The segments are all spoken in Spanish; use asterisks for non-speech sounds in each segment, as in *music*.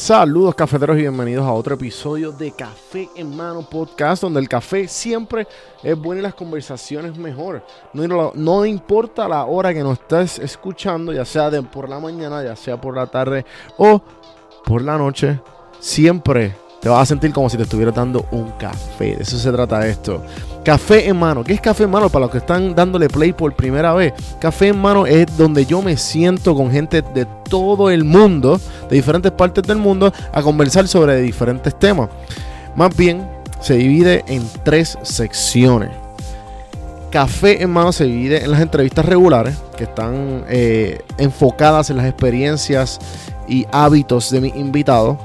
Saludos cafeteros y bienvenidos a otro episodio de Café en Mano Podcast, donde el café siempre es bueno y las conversaciones mejor. No, no importa la hora que nos estés escuchando, ya sea de por la mañana, ya sea por la tarde o por la noche, siempre te vas a sentir como si te estuvieras dando un café. De eso se trata esto. Café en mano. ¿Qué es café en mano? Para los que están dándole play por primera vez. Café en mano es donde yo me siento con gente de todo el mundo, de diferentes partes del mundo, a conversar sobre diferentes temas. Más bien, se divide en tres secciones. Café en mano se divide en las entrevistas regulares, que están eh, enfocadas en las experiencias y hábitos de mis invitados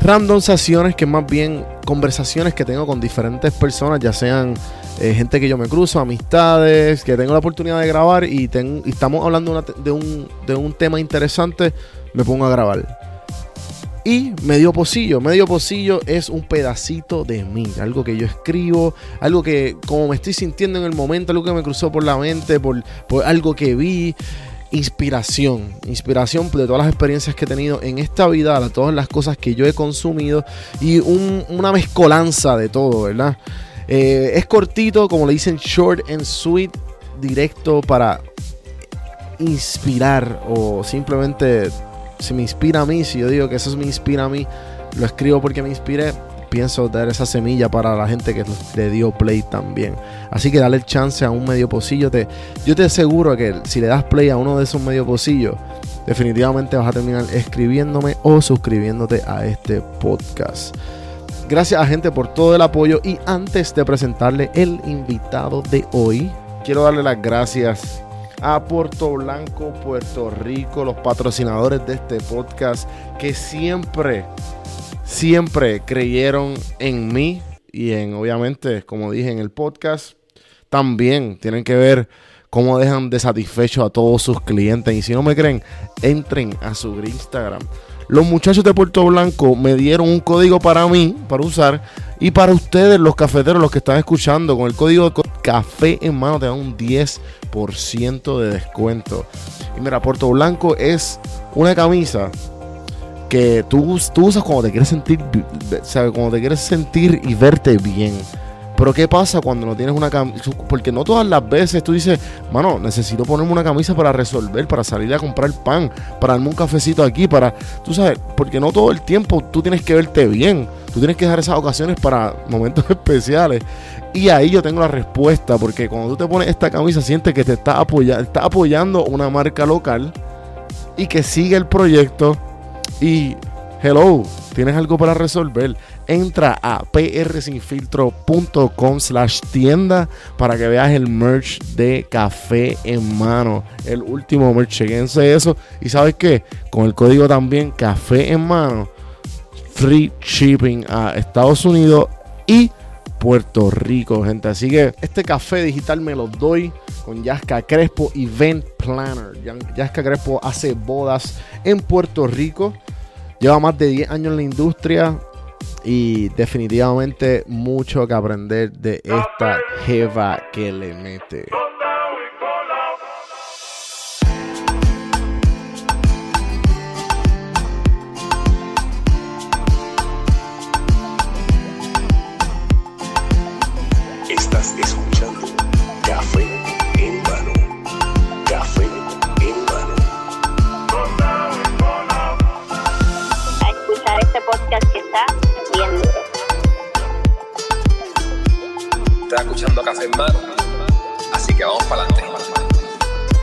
random sesiones que más bien conversaciones que tengo con diferentes personas, ya sean eh, gente que yo me cruzo, amistades, que tengo la oportunidad de grabar y, estamos hablando de, un, de un tema interesante, me pongo a grabar. Y medio pocillo, medio pocillo es un pedacito de mí, algo que yo escribo, algo que como me estoy sintiendo en el momento, algo que me cruzó por la mente, por, por algo que vi inspiración, inspiración de todas las experiencias que he tenido en esta vida, de todas las cosas que yo he consumido y una mezcolanza de todo, ¿verdad? Eh, es cortito, como le dicen, short and sweet, directo para inspirar o simplemente si me inspira a mí, si yo digo que eso me inspira a mí, lo escribo porque me inspiré, pienso dar esa semilla para la gente que le dio play también. Así que dale el chance a un medio pocillo. Te, yo te aseguro que si le das play a uno de esos medio pocillos, definitivamente vas a terminar escribiéndome o suscribiéndote a este podcast. Gracias a gente por todo el apoyo y antes de presentarle el invitado de hoy, quiero darle las gracias a Puerto Blanco, Puerto Rico, los patrocinadores de este podcast que siempre siempre creyeron en mí y en, obviamente, como dije en el podcast, también tienen que ver cómo dejan de satisfecho a todos sus clientes. Y si no me creen, entren a su Instagram. Los muchachos de Puerto Blanco me dieron un código para mí, para usar, y para ustedes, los cafeteros, los que están escuchando, con el código café en mano te dan un 10% de descuento. Y mira, Puerto Blanco es una camisa que tú, tú usas cuando te quieres sentir, ¿sabes? Cuando te quieres sentir y verte bien. Pero ¿qué pasa cuando no tienes una camisa? Porque no todas las veces tú dices, mano, necesito ponerme una camisa para resolver, para salir a comprar pan, para darme un cafecito aquí, para, tú sabes, porque no todo el tiempo tú tienes que verte bien. Tú tienes que dejar esas ocasiones para momentos *laughs* especiales. Y ahí yo tengo la respuesta, porque cuando tú te pones esta camisa, sientes que te está, está apoyando una marca local y que sigue el proyecto y hello, tienes algo para resolver. Entra a prsinfiltro.com slash tienda para que veas el merch de café en mano. El último merch. Chequense eso. Y sabes qué? Con el código también café en mano. Free shipping a Estados Unidos y Puerto Rico, gente. Así que este café digital me lo doy con Yaska Crespo Event Planner. Yaska Crespo hace bodas en Puerto Rico. Lleva más de 10 años en la industria y definitivamente mucho que aprender de esta jeva que le mete. Escuchando Café en Mano. Así que vamos para adelante.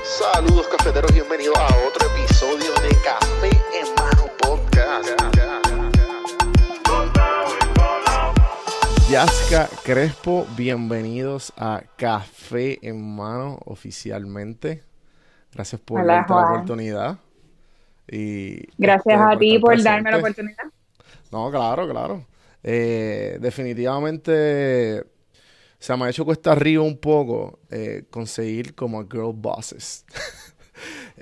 Saludos cafeteros, bienvenidos a otro episodio de Café en Mano Podcast. Yaska Crespo, bienvenidos a Café en Mano oficialmente. Gracias por la oportunidad. Y Gracias a ti por darme la oportunidad. No, claro, claro. Eh, definitivamente se me ha hecho cuesta arriba un poco eh, conseguir como girl bosses. *laughs*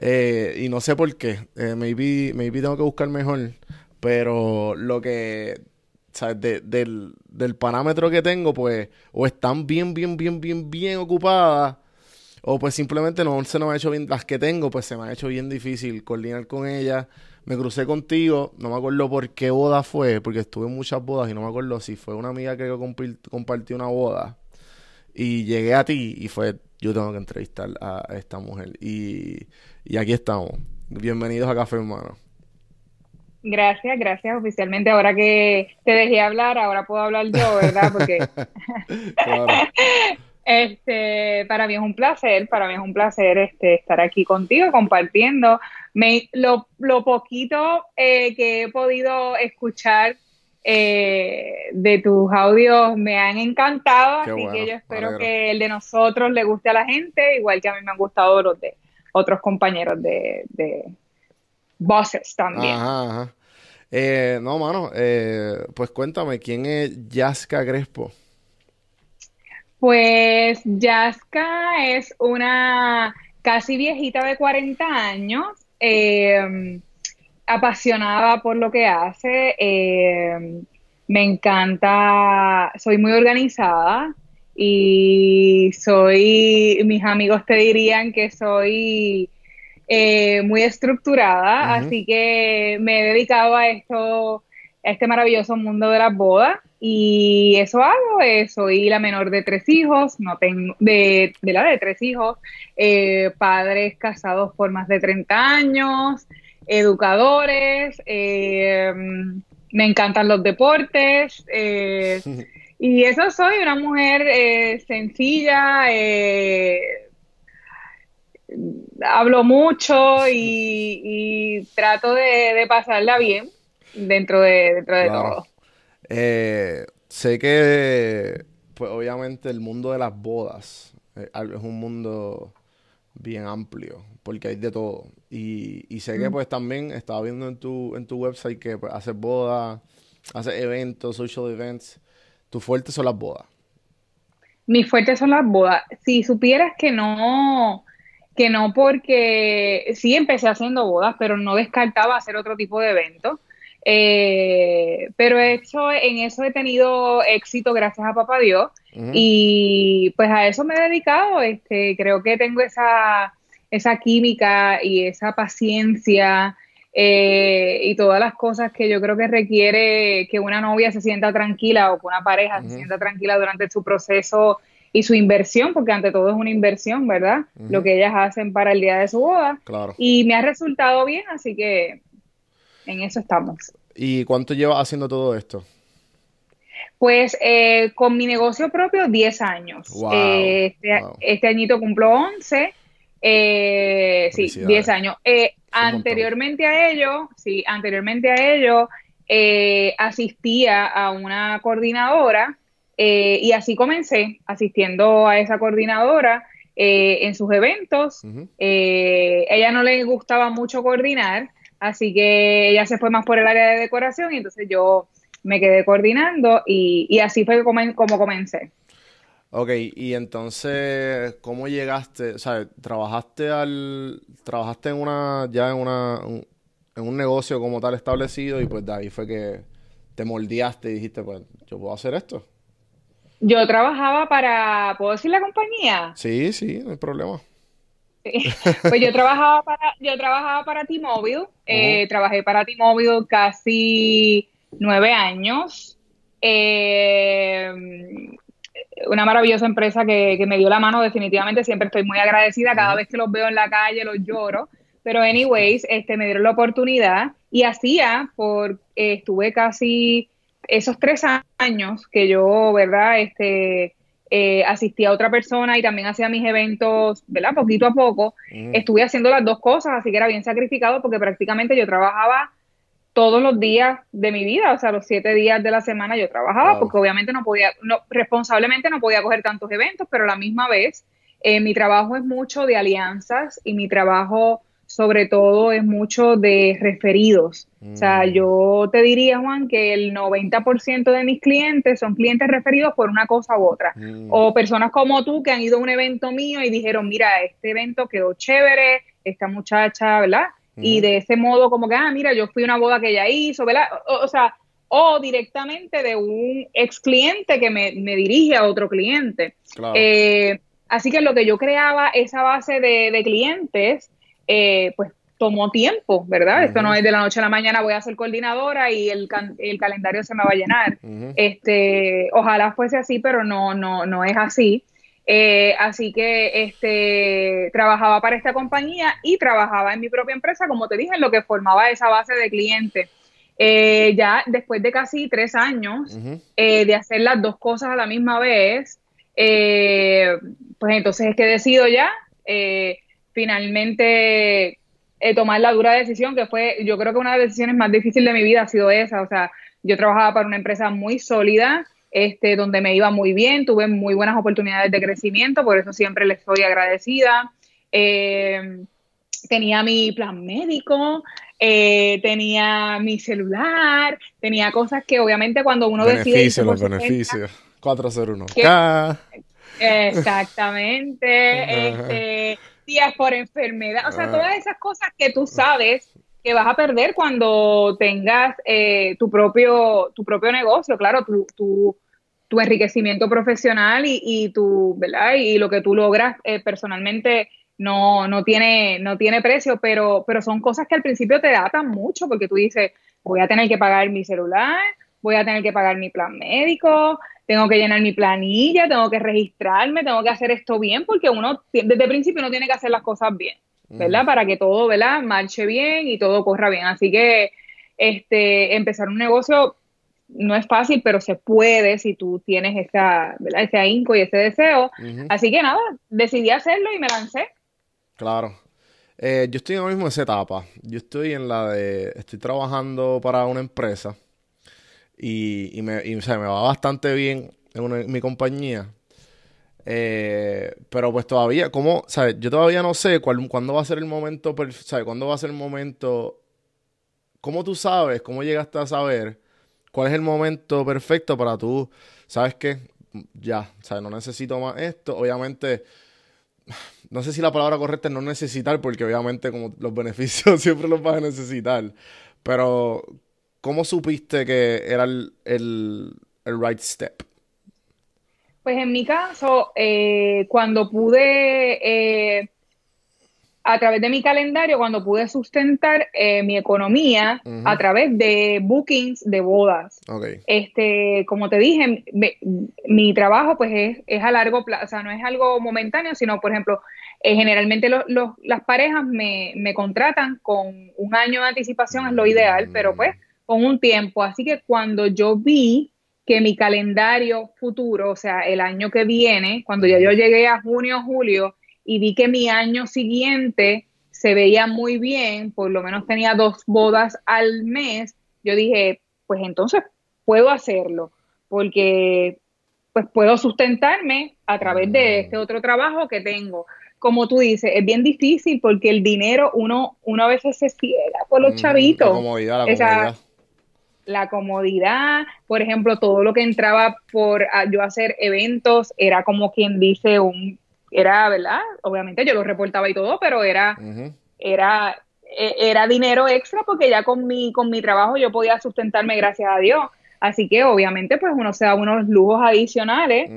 Eh, y no sé por qué. Eh, maybe, maybe tengo que buscar mejor. Pero lo que. ¿sabes? del, del parámetro que tengo, pues, o están bien, bien, bien, bien, bien ocupadas, o pues simplemente no se me ha hecho bien. Las que tengo, pues se me ha hecho bien difícil coordinar con ellas me crucé contigo, no me acuerdo por qué boda fue, porque estuve en muchas bodas y no me acuerdo si fue una amiga que compartió una boda. Y llegué a ti y fue, yo tengo que entrevistar a esta mujer. Y, y aquí estamos. Bienvenidos a Café Hermano. Gracias, gracias. Oficialmente, ahora que te dejé hablar, ahora puedo hablar yo, ¿verdad? Porque *laughs* *laughs* este, para mí es un placer, para mí es un placer este, estar aquí contigo compartiendo. Me, lo, lo poquito eh, que he podido escuchar eh, de tus audios me han encantado, así que yo espero que el de nosotros le guste a la gente, igual que a mí me han gustado los de otros compañeros de, de voces también. Ajá, eh, no, mano, eh, pues cuéntame, ¿quién es Yaska Crespo? Pues Yaska es una casi viejita de 40 años, eh, apasionada por lo que hace, me encanta, soy muy organizada y soy, mis amigos te dirían que soy eh, muy estructurada, así que me he dedicado a esto, a este maravilloso mundo de las bodas y eso hago, eh, soy la menor de tres hijos, no tengo, de, de la de tres hijos, eh, padres casados por más de 30 años, educadores, me encantan los deportes, *laughs* y eso soy, una mujer sencilla, hablo mucho y, trato de, pasarla bien dentro de, dentro de todo. Eh, sé que, pues obviamente el mundo de las bodas eh, es un mundo bien amplio, porque hay de todo. Y, y sé que pues también estaba viendo en tu, en tu website que pues, haces bodas, haces eventos, social events. Tu fuerte son las bodas. Mis fuertes son las bodas. Si supieras que no, que no porque sí empecé haciendo bodas, pero no descartaba hacer otro tipo de evento. Eh, pero hecho, en eso he tenido éxito gracias a Papá Dios y pues a eso me he dedicado. Este, creo que tengo esa, esa química y esa paciencia eh, y todas las cosas que yo creo que requiere que una novia se sienta tranquila o que una pareja se sienta tranquila durante su proceso y su inversión, porque ante todo es una inversión, ¿verdad? Lo que ellas hacen para el día de su boda. Claro. Y me ha resultado bien, así que en eso estamos. ¿Y cuánto llevas haciendo todo esto? Pues eh, con mi negocio propio, 10 años. Eh, este, este, añito cumplo 11. Eh, sí, 10 años. anteriormente a ello, sí, anteriormente a ello, asistía a una coordinadora eh, y así comencé asistiendo a esa coordinadora eh, en sus eventos. Eh, ella no le gustaba mucho coordinar, así que ella se fue más por el área de decoración y entonces yo me quedé coordinando y, así fue como, comencé. Ok, y entonces, ¿cómo llegaste? O sea, trabajaste al, trabajaste en una, ya en una, en un negocio como tal establecido y pues de ahí fue que te moldeaste y dijiste, pues, yo puedo hacer esto. Yo trabajaba para, ¿puedo decir la compañía? Sí, sí, no hay problema. Pues yo trabajaba para, yo trabajaba para T-Mobile, eh, trabajé para T-Mobile casi nueve años. Eh, una maravillosa empresa que, me dio la mano, definitivamente siempre estoy muy agradecida, cada vez que los veo en la calle los lloro, pero anyways, este, me dieron la oportunidad y hacía, por, eh, estuve casi esos tres años que yo, ¿verdad? Este, eh, asistí a otra persona y también hacía mis eventos, ¿verdad? Poquito a poco, estuve haciendo las dos cosas, así que era bien sacrificado porque prácticamente yo trabajaba todos los días de mi vida, o sea, los siete días de la semana yo trabajaba, porque obviamente no podía, no, responsablemente no podía coger tantos eventos, pero a la misma vez eh, mi trabajo es mucho de alianzas y mi trabajo sobre todo es mucho de referidos. O sea, mm. yo te diría, Juan, que el 90% de mis clientes son clientes referidos por una cosa u otra. Mm. O personas como tú que han ido a un evento mío y dijeron, mira, este evento quedó chévere, esta muchacha, ¿verdad? Y de ese modo como que, ah, mira, yo fui a una boda que ella hizo, ¿verdad? O, sea, o directamente de un ex cliente que me, dirige a otro cliente. Eh, así que lo que yo creaba, esa base de, de clientes, eh, pues tomó tiempo, ¿verdad? Esto no es de la noche a la mañana voy a ser coordinadora y el, el calendario se me va a llenar. Este, ojalá fuese así, pero no, no, no es así. Eh, así que este, trabajaba para esta compañía y trabajaba en mi propia empresa, como te dije, en lo que formaba esa base de clientes. Eh, ya después de casi tres años eh, de hacer las dos cosas a la misma vez, pues entonces es que decido ya finalmente tomar la dura decisión, que fue, yo creo que una de las decisiones más difíciles de mi vida ha sido esa. O sea, yo trabajaba para una empresa muy sólida, este, donde me iba muy bien, tuve muy buenas oportunidades de crecimiento, por eso siempre le estoy agradecida. Eh, tenía mi plan médico, eh, tenía mi celular, tenía cosas que obviamente cuando uno decide... Beneficios, los beneficios. 401K. Exactamente. este, días por enfermedad, o sea, ah. todas esas cosas que tú sabes que vas a perder cuando tengas eh, tu propio tu propio negocio, claro, tu, tu, tu enriquecimiento profesional y, tu, ¿verdad? Y lo que tú logras eh, personalmente no, no, tiene, no tiene precio, pero, pero son cosas que al principio te datan mucho porque tú dices, voy a tener que pagar mi celular, voy a tener que pagar mi plan médico, tengo que llenar mi planilla, tengo que registrarme, tengo que hacer esto bien, porque uno desde el principio no tiene que hacer las cosas bien, ¿verdad? Para que todo, ¿verdad? Marche bien y todo corra bien. Así que este, empezar un negocio no es fácil, pero se puede si tú tienes esa, ¿verdad? ese ahínco y ese deseo. Así que nada, decidí hacerlo y me lancé. Claro. Eh, yo estoy ahora mismo en esa etapa. Yo estoy en la de, estoy trabajando para una empresa y, me, me va bastante bien en, mi compañía. Eh, pero pues todavía, ¿cómo? ¿sabes? Yo todavía no sé cuál, cuándo va a ser el momento, ¿sabes? ¿Cuándo va a ser el momento? ¿Cómo tú sabes? ¿Cómo llegaste a saber? cuál es el momento perfecto para tú, ¿sabes qué? Ya, ¿sabes? No necesito más esto. Obviamente, no sé si la palabra correcta es no necesitar, porque obviamente como los beneficios *laughs* siempre los vas a necesitar. Pero, ¿cómo supiste que era el, el, right step? Pues en mi caso, eh, cuando pude eh, a través de mi calendario cuando pude sustentar eh, mi economía a través de bookings de bodas. Este, como te dije, mi trabajo pues es, a largo plazo, o sea, no es algo momentáneo, sino, por ejemplo, eh, generalmente las parejas me, me, contratan con un año de anticipación, es lo ideal, pero pues con un tiempo. Así que cuando yo vi que mi calendario futuro, o sea, el año que viene, cuando ya yo llegué a junio, julio, y vi que mi año siguiente se veía muy bien, por lo menos tenía dos bodas al mes, yo dije, pues entonces puedo hacerlo, porque pues puedo sustentarme a través de este otro trabajo que tengo. Como tú dices, es bien difícil porque el dinero uno, uno a veces se ciega por los mm, chavitos. La comodidad, la comodidad. La comodidad, por ejemplo, todo lo que entraba por yo hacer eventos era como quien dice un era, ¿verdad? Obviamente yo lo reportaba y todo, pero era, era, e, era dinero extra porque ya con mi, con mi trabajo yo podía sustentarme gracias a Dios. Así que obviamente pues uno se da unos lujos adicionales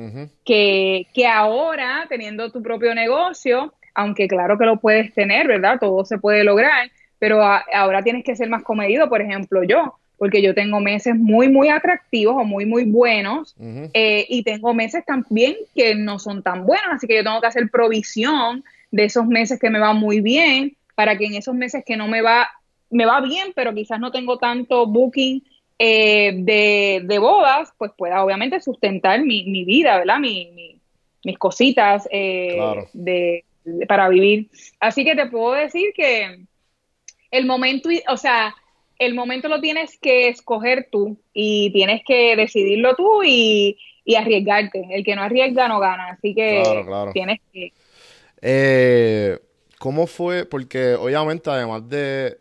que, que ahora teniendo tu propio negocio, aunque claro que lo puedes tener, ¿verdad? Todo se puede lograr, pero ahora tienes que ser más comedido, por ejemplo, yo porque yo tengo meses muy, muy atractivos o muy, muy buenos eh, y tengo meses también que no son tan buenos, así que yo tengo que hacer provisión de esos meses que me van muy bien para que en esos meses que no me va, me va bien, pero quizás no tengo tanto booking eh, de, bodas, pues pueda obviamente sustentar mi, mi vida, ¿verdad? Mi, mis cositas eh, de, para vivir. Así que te puedo decir que el momento, o sea, el momento lo tienes que escoger tú y tienes que decidirlo tú y, arriesgarte. El que no arriesga no gana, así que tienes que... Eh, ¿Cómo fue? Porque obviamente además de...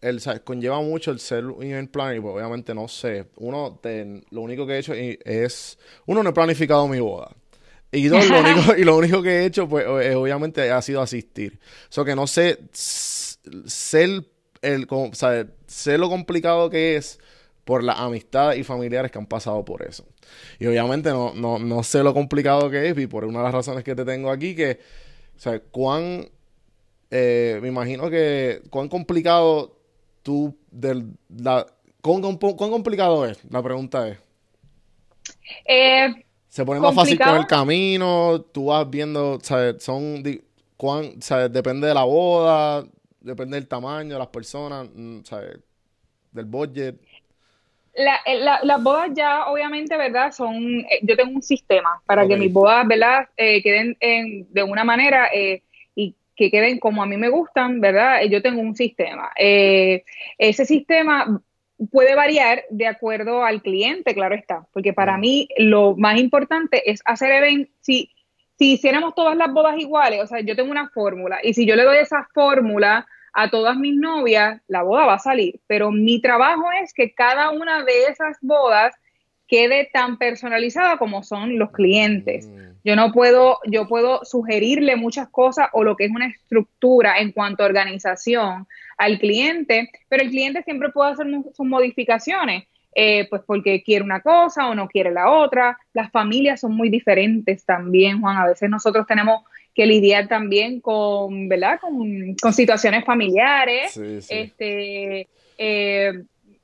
El, conlleva mucho el ser un event planner y pues obviamente no sé. Uno, lo único que he hecho es... Uno, no he planificado mi boda. Y dos, lo único, *laughs* y lo único que he hecho, pues obviamente ha sido asistir. O sea que no sé ser el, o sea, sé lo complicado que es por las amistades y familiares que han pasado por eso. Y obviamente no, no, no sé lo complicado que es y por una de las razones que te tengo aquí que, o sea, cuán eh, me imagino que cuán complicado tú, del, la, ¿cuán, complicado es? La pregunta es. Eh, se pone más fácil con el camino, tú vas viendo, ¿sabes? Son, cuán, ¿sabes? Depende de la boda, depende del tamaño de las personas, mm, ¿sabes? Del budget. Eh, las bodas ya, obviamente, ¿verdad? Son, eh, yo tengo un sistema para que mis bodas, ¿verdad? Eh, queden de una manera y que queden como a mí me gustan, ¿verdad? Yo tengo un sistema. ese sistema puede variar de acuerdo al cliente, claro está, porque para mm. mí lo más importante es hacer eventos, si, si hiciéramos todas las bodas iguales, o sea, yo tengo una fórmula y si yo le doy esa fórmula a todas mis novias, la boda va a salir, pero mi trabajo es que cada una de esas bodas quede tan personalizada como son los clientes. Mm. Yo no puedo, yo puedo sugerirle muchas cosas o lo que es una estructura en cuanto a organización al cliente, pero el cliente siempre puede hacer sus modificaciones, eh, pues porque quiere una cosa o no quiere la otra. Las familias son muy diferentes también, Juan. A veces nosotros tenemos que lidiar también con, ¿verdad? Con, situaciones familiares, este, eh,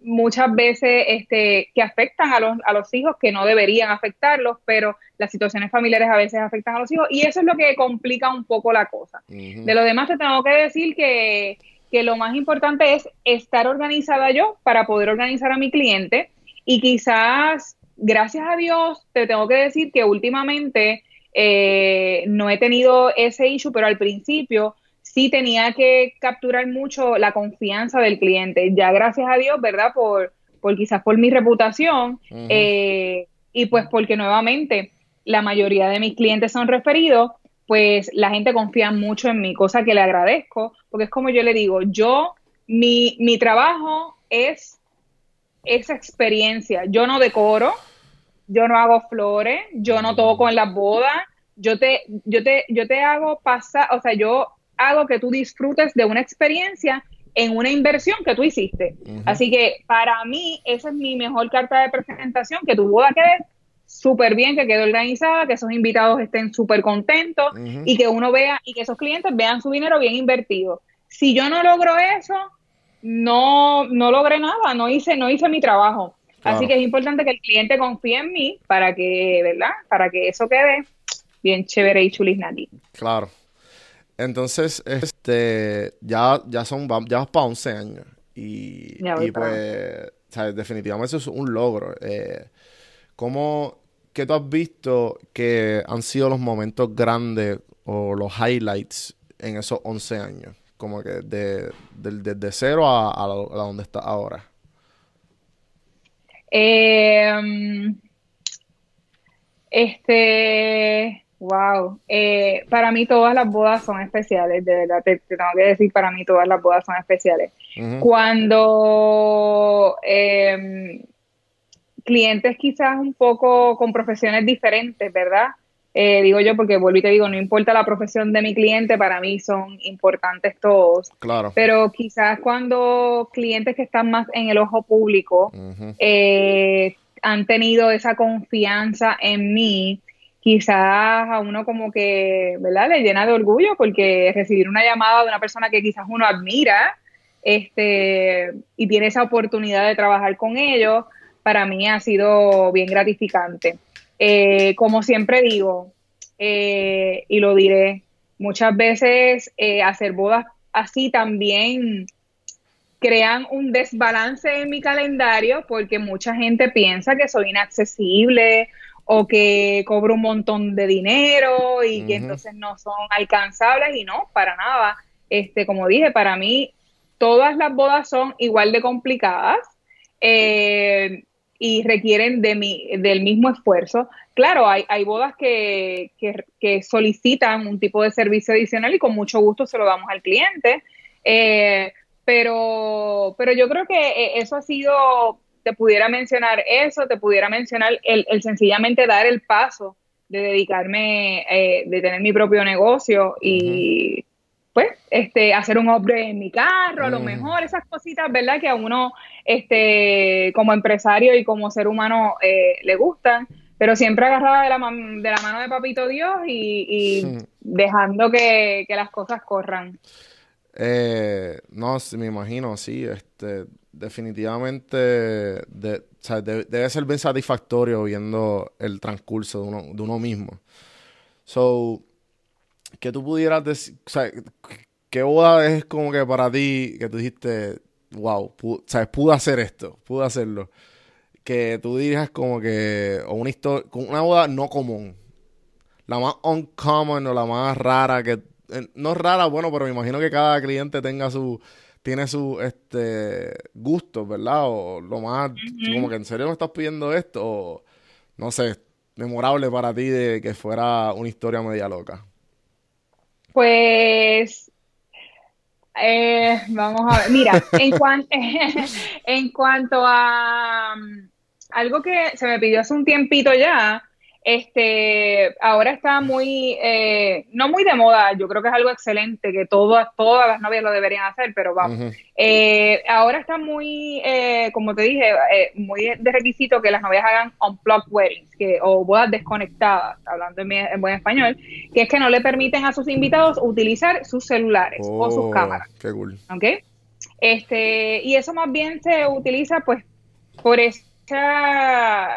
muchas veces este, que afectan a los, a los hijos, que no deberían afectarlos, pero las situaciones familiares a veces afectan a los hijos y eso es lo que complica un poco la cosa. De lo demás te tengo que decir que, que lo más importante es estar organizada yo para poder organizar a mi cliente y quizás, gracias a Dios, te tengo que decir que últimamente eh, no he tenido ese issue, pero al principio sí tenía que capturar mucho la confianza del cliente. Ya gracias a Dios, ¿verdad? Por, por quizás por mi reputación eh, y pues porque nuevamente la mayoría de mis clientes son referidos, pues la gente confía mucho en mí, cosa que le agradezco, porque es como yo le digo, yo, mi, mi trabajo es esa experiencia. Yo no decoro, yo no hago flores, yo no toco en las bodas, yo te, yo te, yo te hago pasar, o sea, yo hago que tú disfrutes de una experiencia en una inversión que tú hiciste. Así que para mí esa es mi mejor carta de presentación, que tu boda quede súper bien, que quede organizada, que esos invitados estén súper contentos y que uno vea y que esos clientes vean su dinero bien invertido. Si yo no logro eso, no, no logré nada, no hice, no hice mi trabajo. Así que es importante que el cliente confíe en mí para que, ¿verdad? Para que eso quede bien chévere y chulis Claro. Entonces, este, ya, ya son, ya vas para 11 años. Y, y pues, definitivamente eso es un logro. Eh, ¿Cómo, qué tú has visto que han sido los momentos grandes o los highlights en esos 11 años? Como que de, de, cero a, a, a donde está ahora. Eh, este, wow. Eh, para mí todas las bodas son especiales, de verdad, te, tengo que decir, para mí todas las bodas son especiales. Cuando em, clientes quizás un poco con profesiones diferentes, ¿verdad? Eh, digo yo porque vuelvo y te digo, no importa la profesión de mi cliente, para mí son importantes todos. Claro. Pero quizás cuando clientes que están más en el ojo público eh, han tenido esa confianza en mí, quizás a uno como que, ¿verdad? Le llena de orgullo porque recibir una llamada de una persona que quizás uno admira este, y tiene esa oportunidad de trabajar con ellos, para mí ha sido bien gratificante. Eh, como siempre digo, eh, y lo diré, muchas veces eh, hacer bodas así también crean un desbalance en mi calendario porque mucha gente piensa que soy inaccesible o que cobro un montón de dinero y que entonces no son alcanzables y no, para nada. Este, como dije, para mí todas las bodas son igual de complicadas. Eh, y requieren de mi, del mismo esfuerzo. Claro, hay, hay bodas que, que, solicitan un tipo de servicio adicional y con mucho gusto se lo damos al cliente, eh, pero, pero yo creo que eh, eso ha sido, te pudiera mencionar eso, te pudiera mencionar el, el sencillamente dar el paso de dedicarme, eh, de tener mi propio negocio y pues, este, hacer un upgrade en mi carro, a lo mm. mejor, esas cositas, ¿verdad? Que a uno, este, como empresario y como ser humano eh, le gustan, pero siempre agarrada de la, de la mano de Papito Dios y, dejando que, las cosas corran. Eh, no, me imagino, sí. Este, definitivamente de, o sea, debe ser bien satisfactorio viendo el transcurso de uno, de uno mismo. So, que tú pudieras decir, o sea, ¿qué boda es como que para ti que tú dijiste, wow, sabes, pude hacer esto, pude hacerlo? Que tú dirías como que, o una historia, una boda no común, la más uncommon o la más rara que, eh, no rara, bueno, pero me imagino que cada cliente tenga su, tiene su, este, gustos, ¿verdad? O lo más, como que en serio me estás pidiendo esto, o no sé, memorable para ti de que fuera una historia media loca. Pues eh, vamos a ver, mira, en, *laughs* en cuanto a um, algo que se me pidió hace un tiempito ya, este, ahora está muy, eh, no muy de moda, yo creo que es algo excelente, que todas, todas las novias lo deberían hacer, pero vamos. Eh, ahora está muy, eh, como te dije, muy de requisito que las novias hagan unplugged weddings, que, o bodas desconectadas, hablando en, buen español, que es que no le permiten a sus invitados utilizar sus celulares o sus oh, cámaras. Qué cool. ¿Ok? Este, y eso más bien se utiliza, pues, por esa,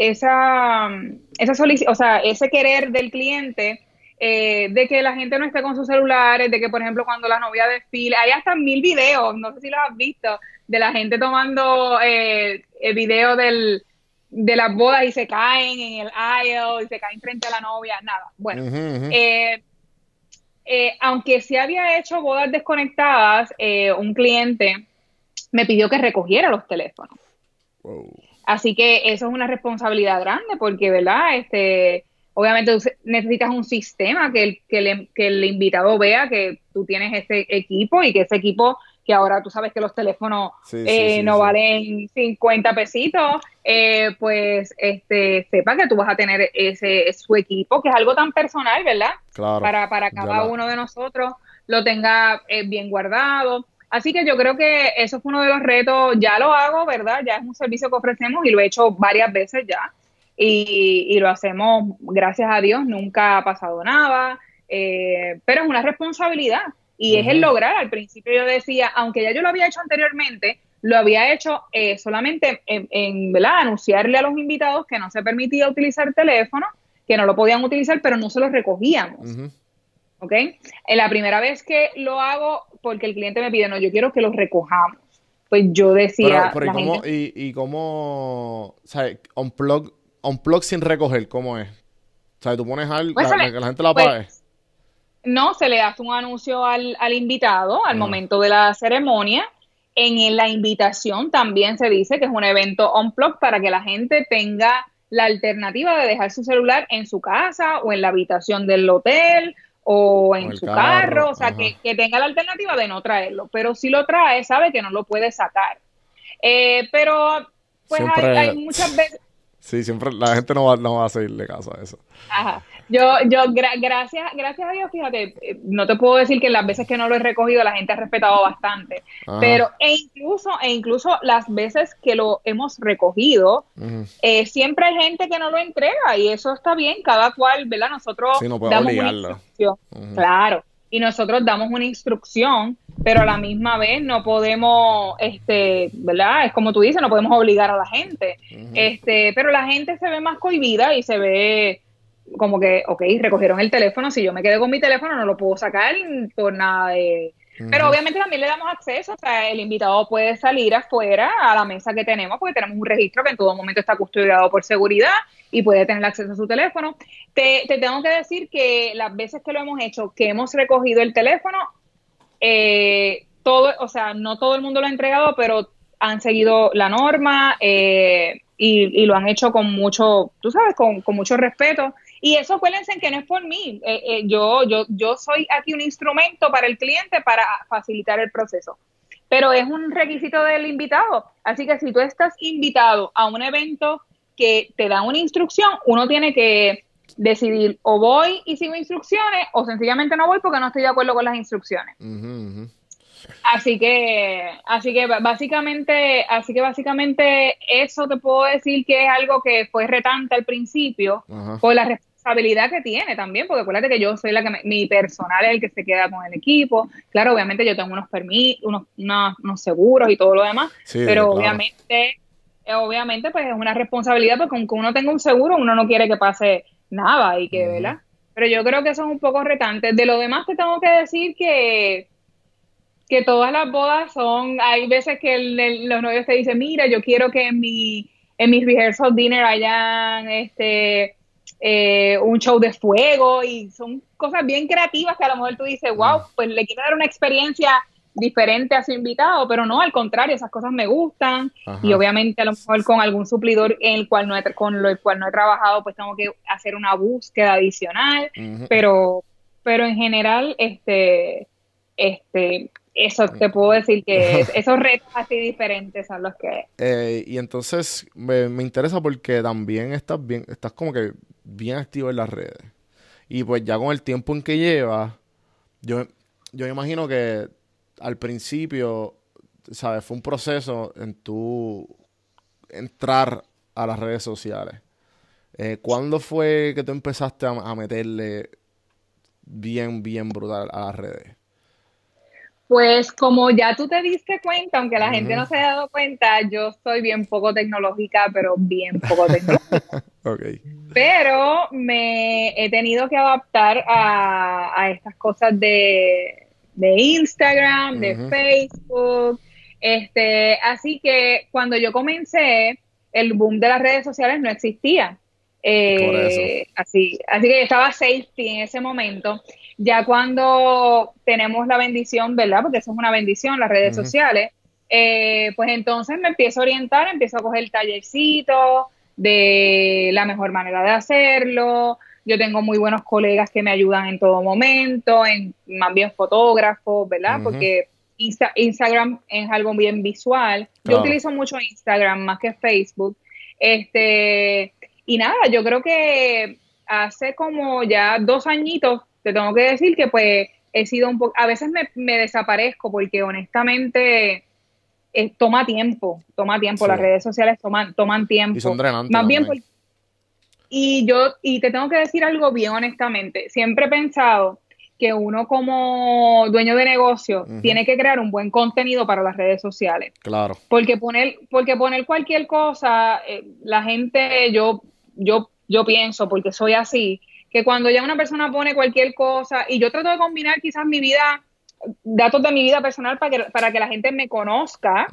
esa esa o sea, ese querer del cliente eh, de que la gente no esté con sus celulares, de que, por ejemplo, cuando la novia desfila, hay hasta mil videos, no sé si los has visto, de la gente tomando eh, el video del, de las bodas y se caen en el aisle y se caen frente a la novia, nada. Bueno, eh, aunque sí había hecho bodas desconectadas, un cliente me pidió que recogiera los teléfonos. Así que eso es una responsabilidad grande porque, ¿verdad? Este, obviamente necesitas un sistema que el, que, el invitado vea que tú tienes ese equipo y que ese equipo que ahora tú sabes que los teléfonos eh, no valen 50 pesitos, eh, pues este sepa que tú vas a tener ese su equipo, que es algo tan personal, ¿verdad? Claro. Para, para cada uno de nosotros lo tenga eh, bien guardado. Así que yo creo que eso fue uno de los retos, ya lo hago, ¿verdad? Ya es un servicio que ofrecemos y lo he hecho varias veces ya. Y, lo hacemos, gracias a Dios, nunca ha pasado nada, eh, pero es una responsabilidad y es el lograr. Al principio yo decía, aunque ya yo lo había hecho anteriormente, lo había hecho eh, solamente en, ¿verdad? anunciarle a los invitados que no se permitía utilizar teléfono, que no lo podían utilizar, pero no se los recogíamos. ¿Ok? En la primera vez que lo hago, porque el cliente me pide, no, yo quiero que los recojamos. Pues yo decía. Pero, ¿y, cómo, y, y, cómo, o sea, unplug, unplug sin recoger, ¿cómo es? O sea, tú pones algo, pues que la gente la pues, pague. no, se le hace un anuncio al, al invitado al momento de la ceremonia. En la invitación también se dice que es un evento unplug para que la gente tenga la alternativa de dejar su celular en su casa o en la habitación del hotel o en su carro, o sea, que, tenga la alternativa de no traerlo, pero si lo trae, sabe que no lo puede sacar. Eh, pero, pues hay, muchas veces... *laughs* Sí, siempre la gente no va, no va a seguirle caso a eso. Ajá. Yo, yo gracias, gracias a Dios, fíjate, eh, no te puedo decir que las veces que no lo he recogido la gente ha respetado bastante, pero e incluso, e incluso las veces que lo hemos recogido, eh, siempre hay gente que no lo entrega y eso está bien, cada cual, ¿verdad? Nosotros damos una instrucción, claro, y nosotros damos una instrucción, pero a la misma vez no podemos, este, ¿verdad? Es como tú dices, no podemos obligar a la gente, este, pero la gente se ve más cohibida y se ve como que, ok, recogieron el teléfono, si yo me quedé con mi teléfono no lo puedo sacar por nada de... Pero obviamente también le damos acceso, o sea, el invitado puede salir afuera a la mesa que tenemos, porque tenemos un registro que en todo momento está custodiado por seguridad y puede tener acceso a su teléfono. Te, te tengo que decir que las veces que lo hemos hecho, que hemos recogido el teléfono, eh, todo, o sea, no todo el mundo lo ha entregado, pero han seguido la norma eh, y, lo han hecho con mucho, tú sabes, con, con mucho respeto y eso acuérdense que no es por mí. Eh, eh, yo, yo, yo soy aquí un instrumento para el cliente para facilitar el proceso. Pero es un requisito del invitado. Así que si tú estás invitado a un evento que te da una instrucción, uno tiene que decidir o voy y sigo instrucciones o sencillamente no voy porque no estoy de acuerdo con las instrucciones. Así que, así que básicamente, así que básicamente eso te puedo decir que es algo que fue retante al principio por la responsabilidad que tiene también, porque acuérdate que yo soy la que mi personal es el que se queda con el equipo. Claro, obviamente yo tengo unos permisos, unos, unos, seguros y todo lo demás, pero obviamente, eh, obviamente pues es una responsabilidad porque aunque uno tenga un seguro, uno no quiere que pase nada y que, ¿verdad? Pero yo creo que eso es un poco retante. De lo demás te tengo que decir que que todas las bodas son, hay veces que los novios te dicen, mira, yo quiero que en mi, en mi rehearsal dinner hayan este eh, un show de fuego y son cosas bien creativas que a lo mejor tú dices, wow, pues le quiero dar una experiencia diferente a su invitado, pero no, al contrario, esas cosas me gustan. Y obviamente a lo mejor con algún suplidor en el cual no he, con el cual no he trabajado, pues tengo que hacer una búsqueda adicional, pero pero en general este este eso te puedo decir que *laughs* esos retos así diferentes son los que... Eh, y entonces me, interesa porque también estás bien, estás como que bien activo en las redes. Y pues ya con el tiempo en que llevas, yo, yo me imagino que al principio, ¿sabes? Fue un proceso en tu entrar a las redes sociales. Eh, ¿Cuándo fue que tú empezaste a meterle bien, bien brutal a las redes? Pues como ya tú te diste cuenta, aunque la gente no se haya dado cuenta, yo soy bien poco tecnológica, pero bien poco tecnológica. *laughs* okay. Pero me he tenido que adaptar a, estas cosas de, Instagram, de Facebook. Este, así que cuando yo comencé, el boom de las redes sociales no existía. Eh, así, así que estaba safety en ese momento. Ya cuando tenemos la bendición, ¿verdad? Porque eso es una bendición, las redes sociales, eh, pues entonces me empiezo a orientar, empiezo a coger tallercitos de la mejor manera de hacerlo. Yo tengo muy buenos colegas que me ayudan en todo momento, en, más bien fotógrafos, ¿verdad? Porque Instagram es algo bien visual. Yo utilizo mucho Instagram más que Facebook. Este, y nada, yo creo que hace como ya dos añitos te tengo que decir que pues he sido un poco, a veces me, desaparezco porque honestamente eh, toma tiempo, toma tiempo, las redes sociales toman, toman tiempo. Y son drenantes. Más bien y yo, y te tengo que decir algo bien honestamente, siempre he pensado que uno como dueño de negocio tiene que crear un buen contenido para las redes sociales. Claro. Porque poner, porque poner cualquier cosa, eh, la gente, yo, yo, yo pienso, porque soy así, que cuando ya una persona pone cualquier cosa, y yo trato de combinar quizás mi vida, datos de mi vida personal para que, para que la gente me conozca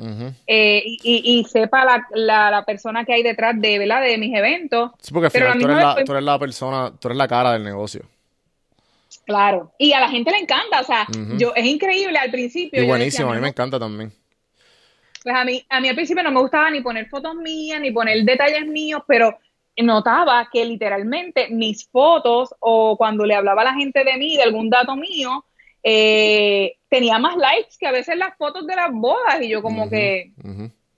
eh, y, sepa la, la, persona que hay detrás de, ¿verdad? de mis eventos. Sí, porque al final tú, eres la, tú eres la persona, tú eres la cara del negocio. Claro, y a la gente le encanta, o sea, yo es increíble al principio. Y buenísimo, a mí me encanta también. Pues a mí, a mí al principio no me gustaba ni poner fotos mías, ni poner detalles míos, pero notaba que literalmente mis fotos o cuando le hablaba a la gente de mí, de algún dato mío, eh, tenía más likes que a veces las fotos de las bodas y yo como que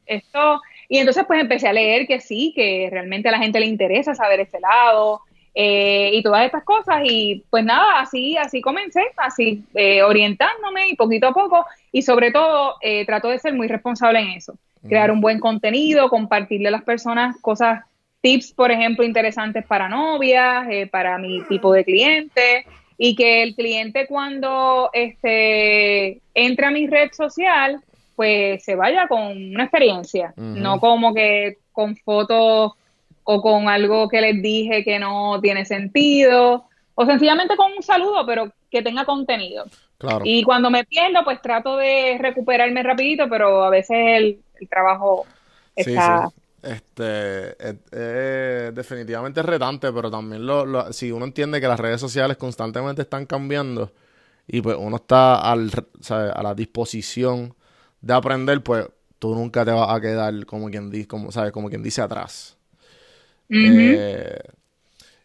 esto y entonces pues empecé a leer que sí, que realmente a la gente le interesa saber ese lado eh, y todas estas cosas y pues nada, así así comencé, así eh, orientándome y poquito a poco y sobre todo trato de ser muy responsable en eso, crear un buen contenido, compartirle a las personas cosas tips, por ejemplo, interesantes para novias, eh, para mi tipo de cliente, y que el cliente cuando este, entre a mi red social, pues se vaya con una experiencia, no como que con fotos o con algo que les dije que no tiene sentido, o sencillamente con un saludo, pero que tenga contenido. Y cuando me pierdo, pues trato de recuperarme rapidito, pero a veces el, trabajo está... Este, es, definitivamente retante, pero también lo, si uno entiende que las redes sociales constantemente están cambiando y pues uno está al, a la disposición de aprender, pues tú nunca te vas a quedar como quien dice, como, ¿sabes? Como quien dice atrás. Eh,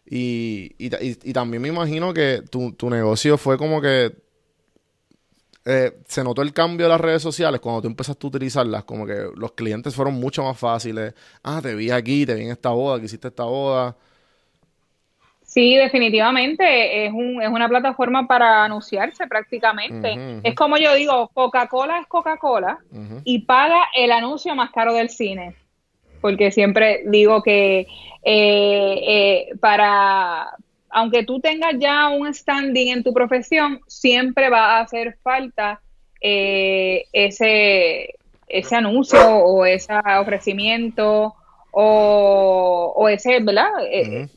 y, y, y, también me imagino que tu, tu negocio fue como que eh, se notó el cambio de las redes sociales cuando tú empezaste a utilizarlas, como que los clientes fueron mucho más fáciles. Ah, te vi aquí, te vi en esta boda, que hiciste esta boda. Sí, definitivamente es, un, es una plataforma para anunciarse prácticamente. Es como yo digo, Coca-Cola es Coca-Cola y paga el anuncio más caro del cine. Porque siempre digo que eh, eh, para, aunque tú tengas ya un standing en tu profesión, siempre va a hacer falta eh, ese, ese anuncio o ese ofrecimiento o, ese, ¿verdad? Eh,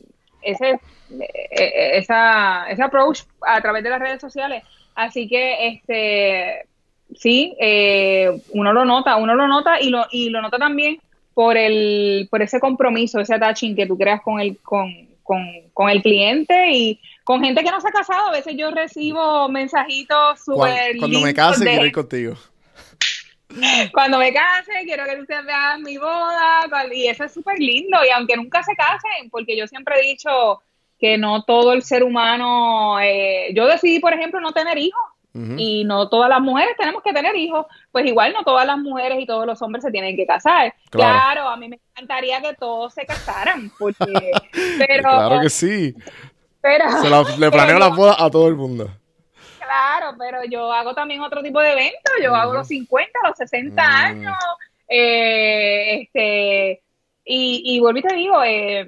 ese, eh, esa, ese approach a través de las redes sociales. Así que, este, sí, uno lo nota, uno lo nota y lo, y lo nota también por el, por ese compromiso, ese attaching que tú creas con el, con, con, el cliente y con gente que no se ha casado. A veces yo recibo mensajitos súper Cuando, me case, quiero ir contigo. Cuando me case, quiero que ustedes vean mi boda. Y eso es súper lindo. Y aunque nunca se casen, porque yo siempre he dicho que no todo el ser humano. Eh, yo decidí, por ejemplo, no tener hijos y no todas las mujeres tenemos que tener hijos, pues igual no todas las mujeres y todos los hombres se tienen que casar. Claro, a mí me encantaría que todos se casaran, porque... *laughs* Pero, claro que sí. Pero, se le *laughs* planeo la boda a todo el mundo. Claro, pero yo hago también otro tipo de eventos, yo hago los 50, los 60 mm. años, eh, este, y, y vuelvo y te digo, eh,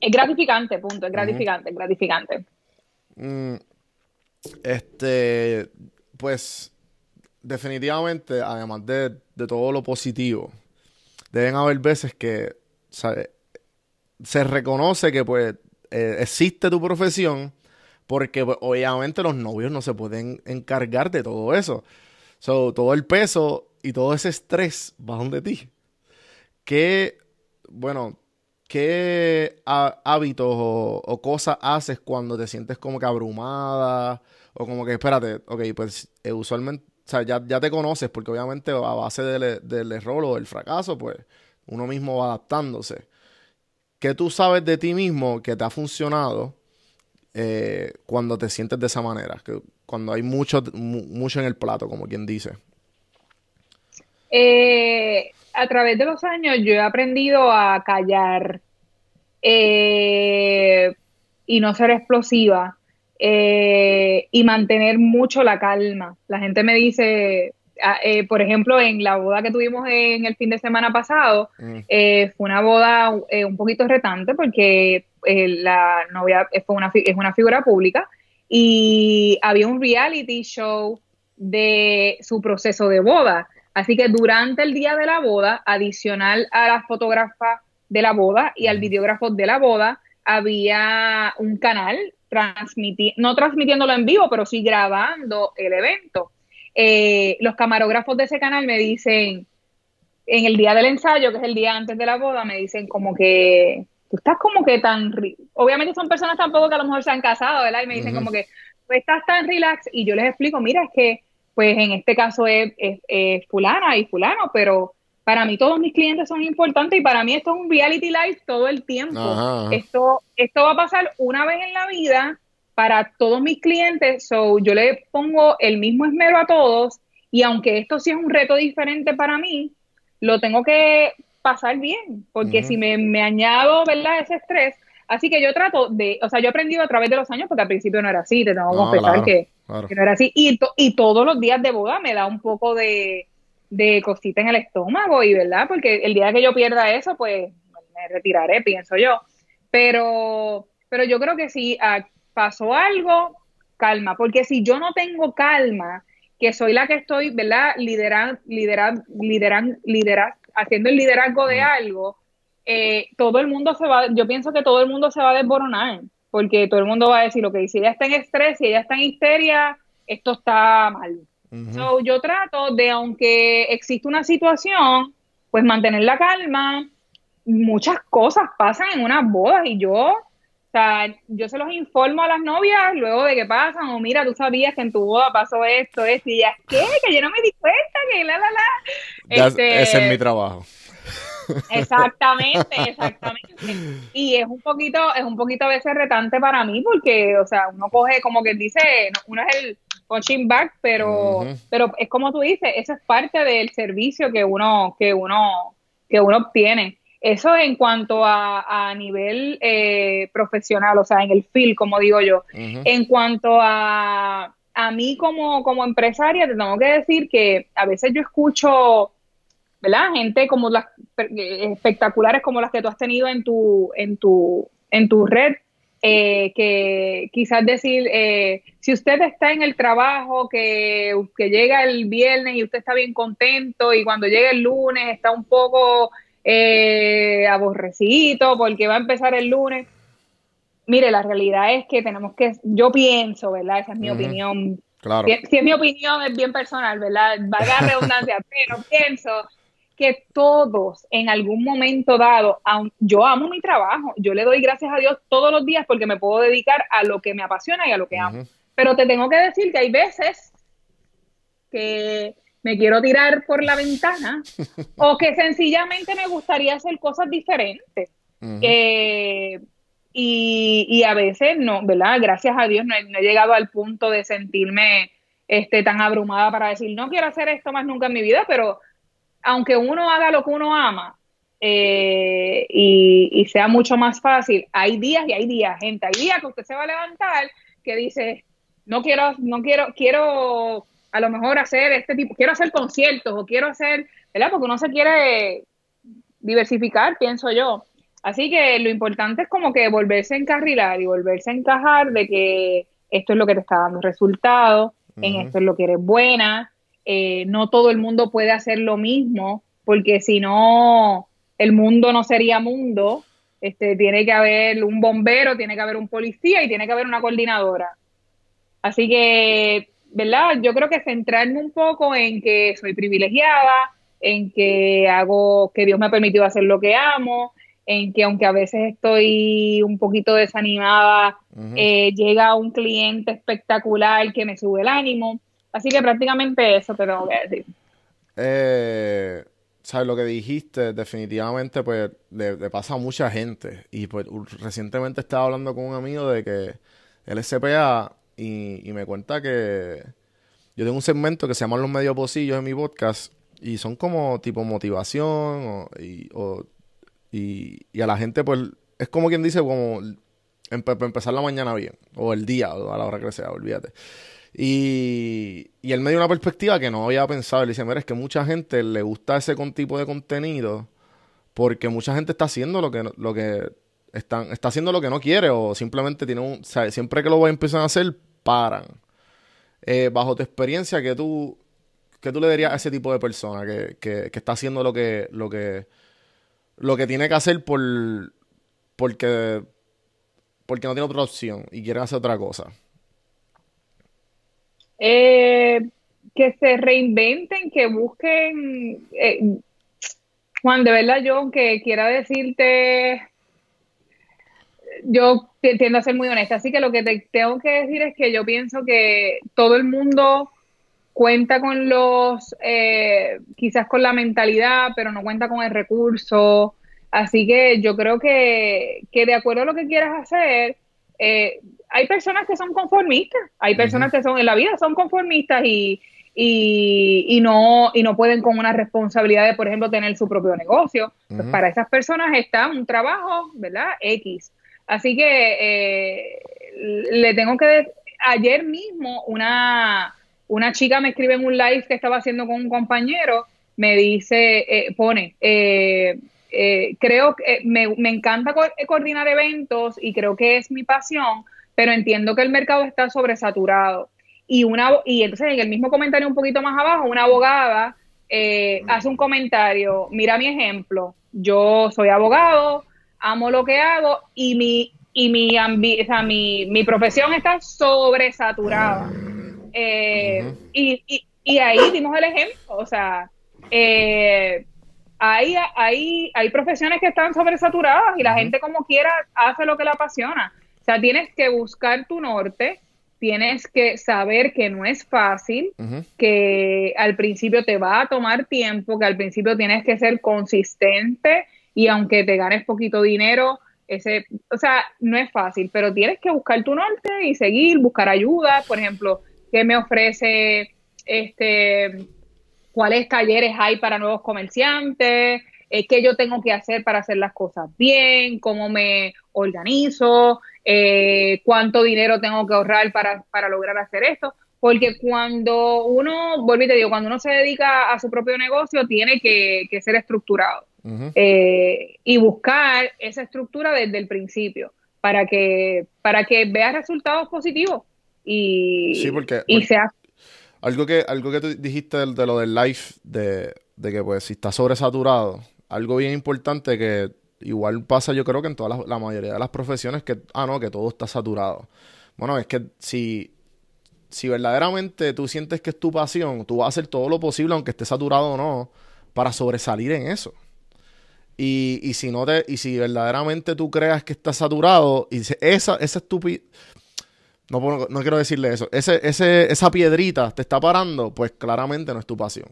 es gratificante, punto, es gratificante, es gratificante. Mm, este, pues, definitivamente, además de, todo lo positivo, deben haber veces que se reconoce que, pues, eh, existe tu profesión, porque pues, obviamente los novios no se pueden encargar de todo eso. So, todo el peso y todo ese estrés va donde ti. ¿Qué, bueno, qué hábitos o, cosas haces cuando te sientes como que abrumada o como que, espérate, ok, pues eh, usualmente, o sea, ya, te conoces porque obviamente a base del, error o del fracaso, pues uno mismo va adaptándose. ¿Qué tú sabes de ti mismo que te ha funcionado eh, cuando te sientes de esa manera? Que cuando hay mucho, mucho en el plato, como quien dice. Eh, a través de los años yo he aprendido a callar y no ser explosiva eh, y mantener mucho la calma. La gente me dice, ah, eh, por ejemplo, en la boda que tuvimos en el fin de semana pasado, mm. eh, fue una boda un poquito retante porque la novia fue una, es una figura pública y había un reality show de su proceso de boda. Así que durante el día de la boda, adicional a la fotógrafa de la boda y al mm. videógrafo de la boda, había un canal no transmitiéndolo en vivo, pero sí grabando el evento. Eh, los camarógrafos de ese canal me dicen, en el día del ensayo, que es el día antes de la boda, me dicen como que tú estás como que tan... Obviamente son personas tampoco que a lo mejor se han casado, ¿verdad? Y me dicen como que tú estás tan relax y yo les explico, mira, es que pues en este caso es, es fulana y fulano, pero para mí todos mis clientes son importantes y para mí esto es un reality life todo el tiempo. Esto, esto va a pasar una vez en la vida para todos mis clientes, so yo le pongo el mismo esmero a todos y aunque esto sí es un reto diferente para mí, lo tengo que pasar bien, porque si me, me, añado, ¿verdad? Ese estrés, así que yo trato de, o sea, yo he aprendido a través de los años, porque al principio no era así, te tengo que confesar que, no era así, y, y todos los días de boda me da un poco de, de cosita en el estómago y verdad, porque el día que yo pierda eso, pues me retiraré, pienso yo. Pero, pero yo creo que si ah, pasó algo, calma, porque si yo no tengo calma, que soy la que estoy, ¿verdad? Lideran, lideran, lideran, lideran, haciendo el liderazgo de algo, eh, todo el mundo se va, yo pienso que todo el mundo se va a desboronar, porque todo el mundo va a decir, lo que si ella está en estrés, si ella está en histeria, esto está mal yo trato de, aunque existe una situación, pues mantener la calma. Muchas cosas pasan en unas bodas y yo, o sea, yo se los informo a las novias luego de que pasan, o mira, tú sabías que en tu boda pasó esto, esto, y ya, ¿qué? Que yo no me di cuenta, que la, la, la. Este, ese es mi trabajo. Exactamente, *laughs* exactamente. Y es un poquito, es un poquito a veces retante para mí porque, o sea, uno coge como que dice, uno es el punching back, pero, pero es como tú dices, eso es parte del servicio que uno, que uno, que uno obtiene. Eso en cuanto a, a nivel eh, profesional, o sea, en el field, como digo yo. En cuanto a, a mí como, como empresaria, te tengo que decir que a veces yo escucho, ¿verdad? Gente como las eh, espectaculares como las que tú has tenido en tu, en tu, en tu red eh, que quizás decir, eh, si usted está en el trabajo, que, que, llega el viernes y usted está bien contento y cuando llega el lunes está un poco eh, aborrecido porque va a empezar el lunes. Mire, la realidad es que tenemos que, yo pienso, ¿verdad? Esa es mi opinión. Claro. Si, es mi opinión, es bien personal, ¿verdad? Vaga redundancia, *laughs* pero pienso que todos en algún momento dado, yo amo mi trabajo, yo le doy gracias a Dios todos los días porque me puedo dedicar a lo que me apasiona y a lo que amo. Pero te tengo que decir que hay veces que me quiero tirar por la ventana *laughs* o que sencillamente me gustaría hacer cosas diferentes. Eh, y, a veces no, ¿verdad? Gracias a Dios no he, llegado al punto de sentirme este, tan abrumada para decir, no quiero hacer esto más nunca en mi vida, pero aunque uno haga lo que uno ama eh, y, sea mucho más fácil, hay días y hay días, gente, hay días que usted se va a levantar que dice, no quiero, no quiero, quiero a lo mejor hacer este tipo, quiero hacer conciertos o quiero hacer, ¿verdad? Porque uno se quiere diversificar, pienso yo. Así que lo importante es como que volverse a encarrilar y volverse a encajar de que esto es lo que te está dando resultados, en esto es lo que eres buena, eh, no todo el mundo puede hacer lo mismo, porque si no, el mundo no sería mundo. Este, tiene que haber un bombero, tiene que haber un policía y tiene que haber una coordinadora. Así que, ¿verdad? Yo creo que centrarme un poco en que soy privilegiada, en que hago, que Dios me ha permitido hacer lo que amo, en que aunque a veces estoy un poquito desanimada, eh, llega un cliente espectacular que me sube el ánimo. Así que prácticamente eso te tengo que decir. Eh, ¿Sabes lo que dijiste? Definitivamente, pues, le, pasa a mucha gente. Y pues, recientemente estaba hablando con un amigo de que él es CPA y, me cuenta que yo tengo un segmento que se llama Los Medio Pocillos en mi podcast y son como tipo motivación y, y, a la gente, pues, es como quien dice, como empezar la mañana bien o el día o a la hora que sea, olvídate. Y, él me dio una perspectiva que no había pensado. Él dice, mira, es que mucha gente le gusta ese tipo de contenido porque mucha gente está haciendo lo que, lo que están, está haciendo lo que no quiere o simplemente tiene un... siempre que lo empiezan a hacer, paran. Eh, bajo tu experiencia, que tú, que tú le dirías a ese tipo de persona que, que, que, está haciendo lo que, lo que, lo que tiene que hacer por, porque, porque no tiene otra opción y quiere hacer otra cosa? Eh, que se reinventen, que busquen. Eh, Juan, de verdad, yo que quiera decirte, yo tiendo a ser muy honesta, así que lo que te tengo que decir es que yo pienso que todo el mundo cuenta con los, eh, quizás con la mentalidad, pero no cuenta con el recurso. Así que yo creo que, que de acuerdo a lo que quieras hacer, eh, hay personas que son conformistas, hay personas que son en la vida son conformistas y, y, no, y no pueden con una responsabilidad de, por ejemplo, tener su propio negocio. Pues para esas personas está un trabajo, ¿verdad? X. Así que eh, le tengo que decir, ayer mismo una, una chica me escribe en un live que estaba haciendo con un compañero, me dice, eh, pone, eh, eh, creo que me, me encanta coordinar eventos y creo que es mi pasión, pero entiendo que el mercado está sobresaturado. Y, una, y entonces en el mismo comentario un poquito más abajo, una abogada eh, hace un comentario, mira mi ejemplo, yo soy abogado, amo lo que hago y mi, y mi, o sea, mi, mi profesión está sobresaturada. Eh, y, y, y, ahí dimos el ejemplo, o sea, eh, hay, hay, hay profesiones que están sobresaturadas y la gente como quiera hace lo que le apasiona. O sea, tienes que buscar tu norte, tienes que saber que no es fácil, que al principio te va a tomar tiempo, que al principio tienes que ser consistente y aunque te ganes poquito dinero, ese, o sea, no es fácil, pero tienes que buscar tu norte y seguir, buscar ayuda, por ejemplo, qué me ofrece este cuáles talleres hay para nuevos comerciantes, eh, qué yo tengo que hacer para hacer las cosas bien, cómo me organizo, eh, cuánto dinero tengo que ahorrar para, para lograr hacer esto. Porque cuando uno, vuelvo y te digo, cuando uno se dedica a su propio negocio, tiene que, ser estructurado eh, y buscar esa estructura desde el principio. para que, para que veas resultados positivos y, Sí, porque- y porque- sea Algo que, algo que tú dijiste de, lo del live, de, de que pues si está sobresaturado, algo bien importante que igual pasa yo creo que en toda la, la mayoría de las profesiones que, ah, no, que todo está saturado. Bueno, es que si, si verdaderamente tú sientes que es tu pasión, tú vas a hacer todo lo posible, aunque esté saturado o no, para sobresalir en eso. Y, y si no te, y si verdaderamente tú creas que está saturado, y esa, esa estúpida no, quiero decirle eso. Ese, ese, esa piedrita te está parando, pues claramente no es tu pasión.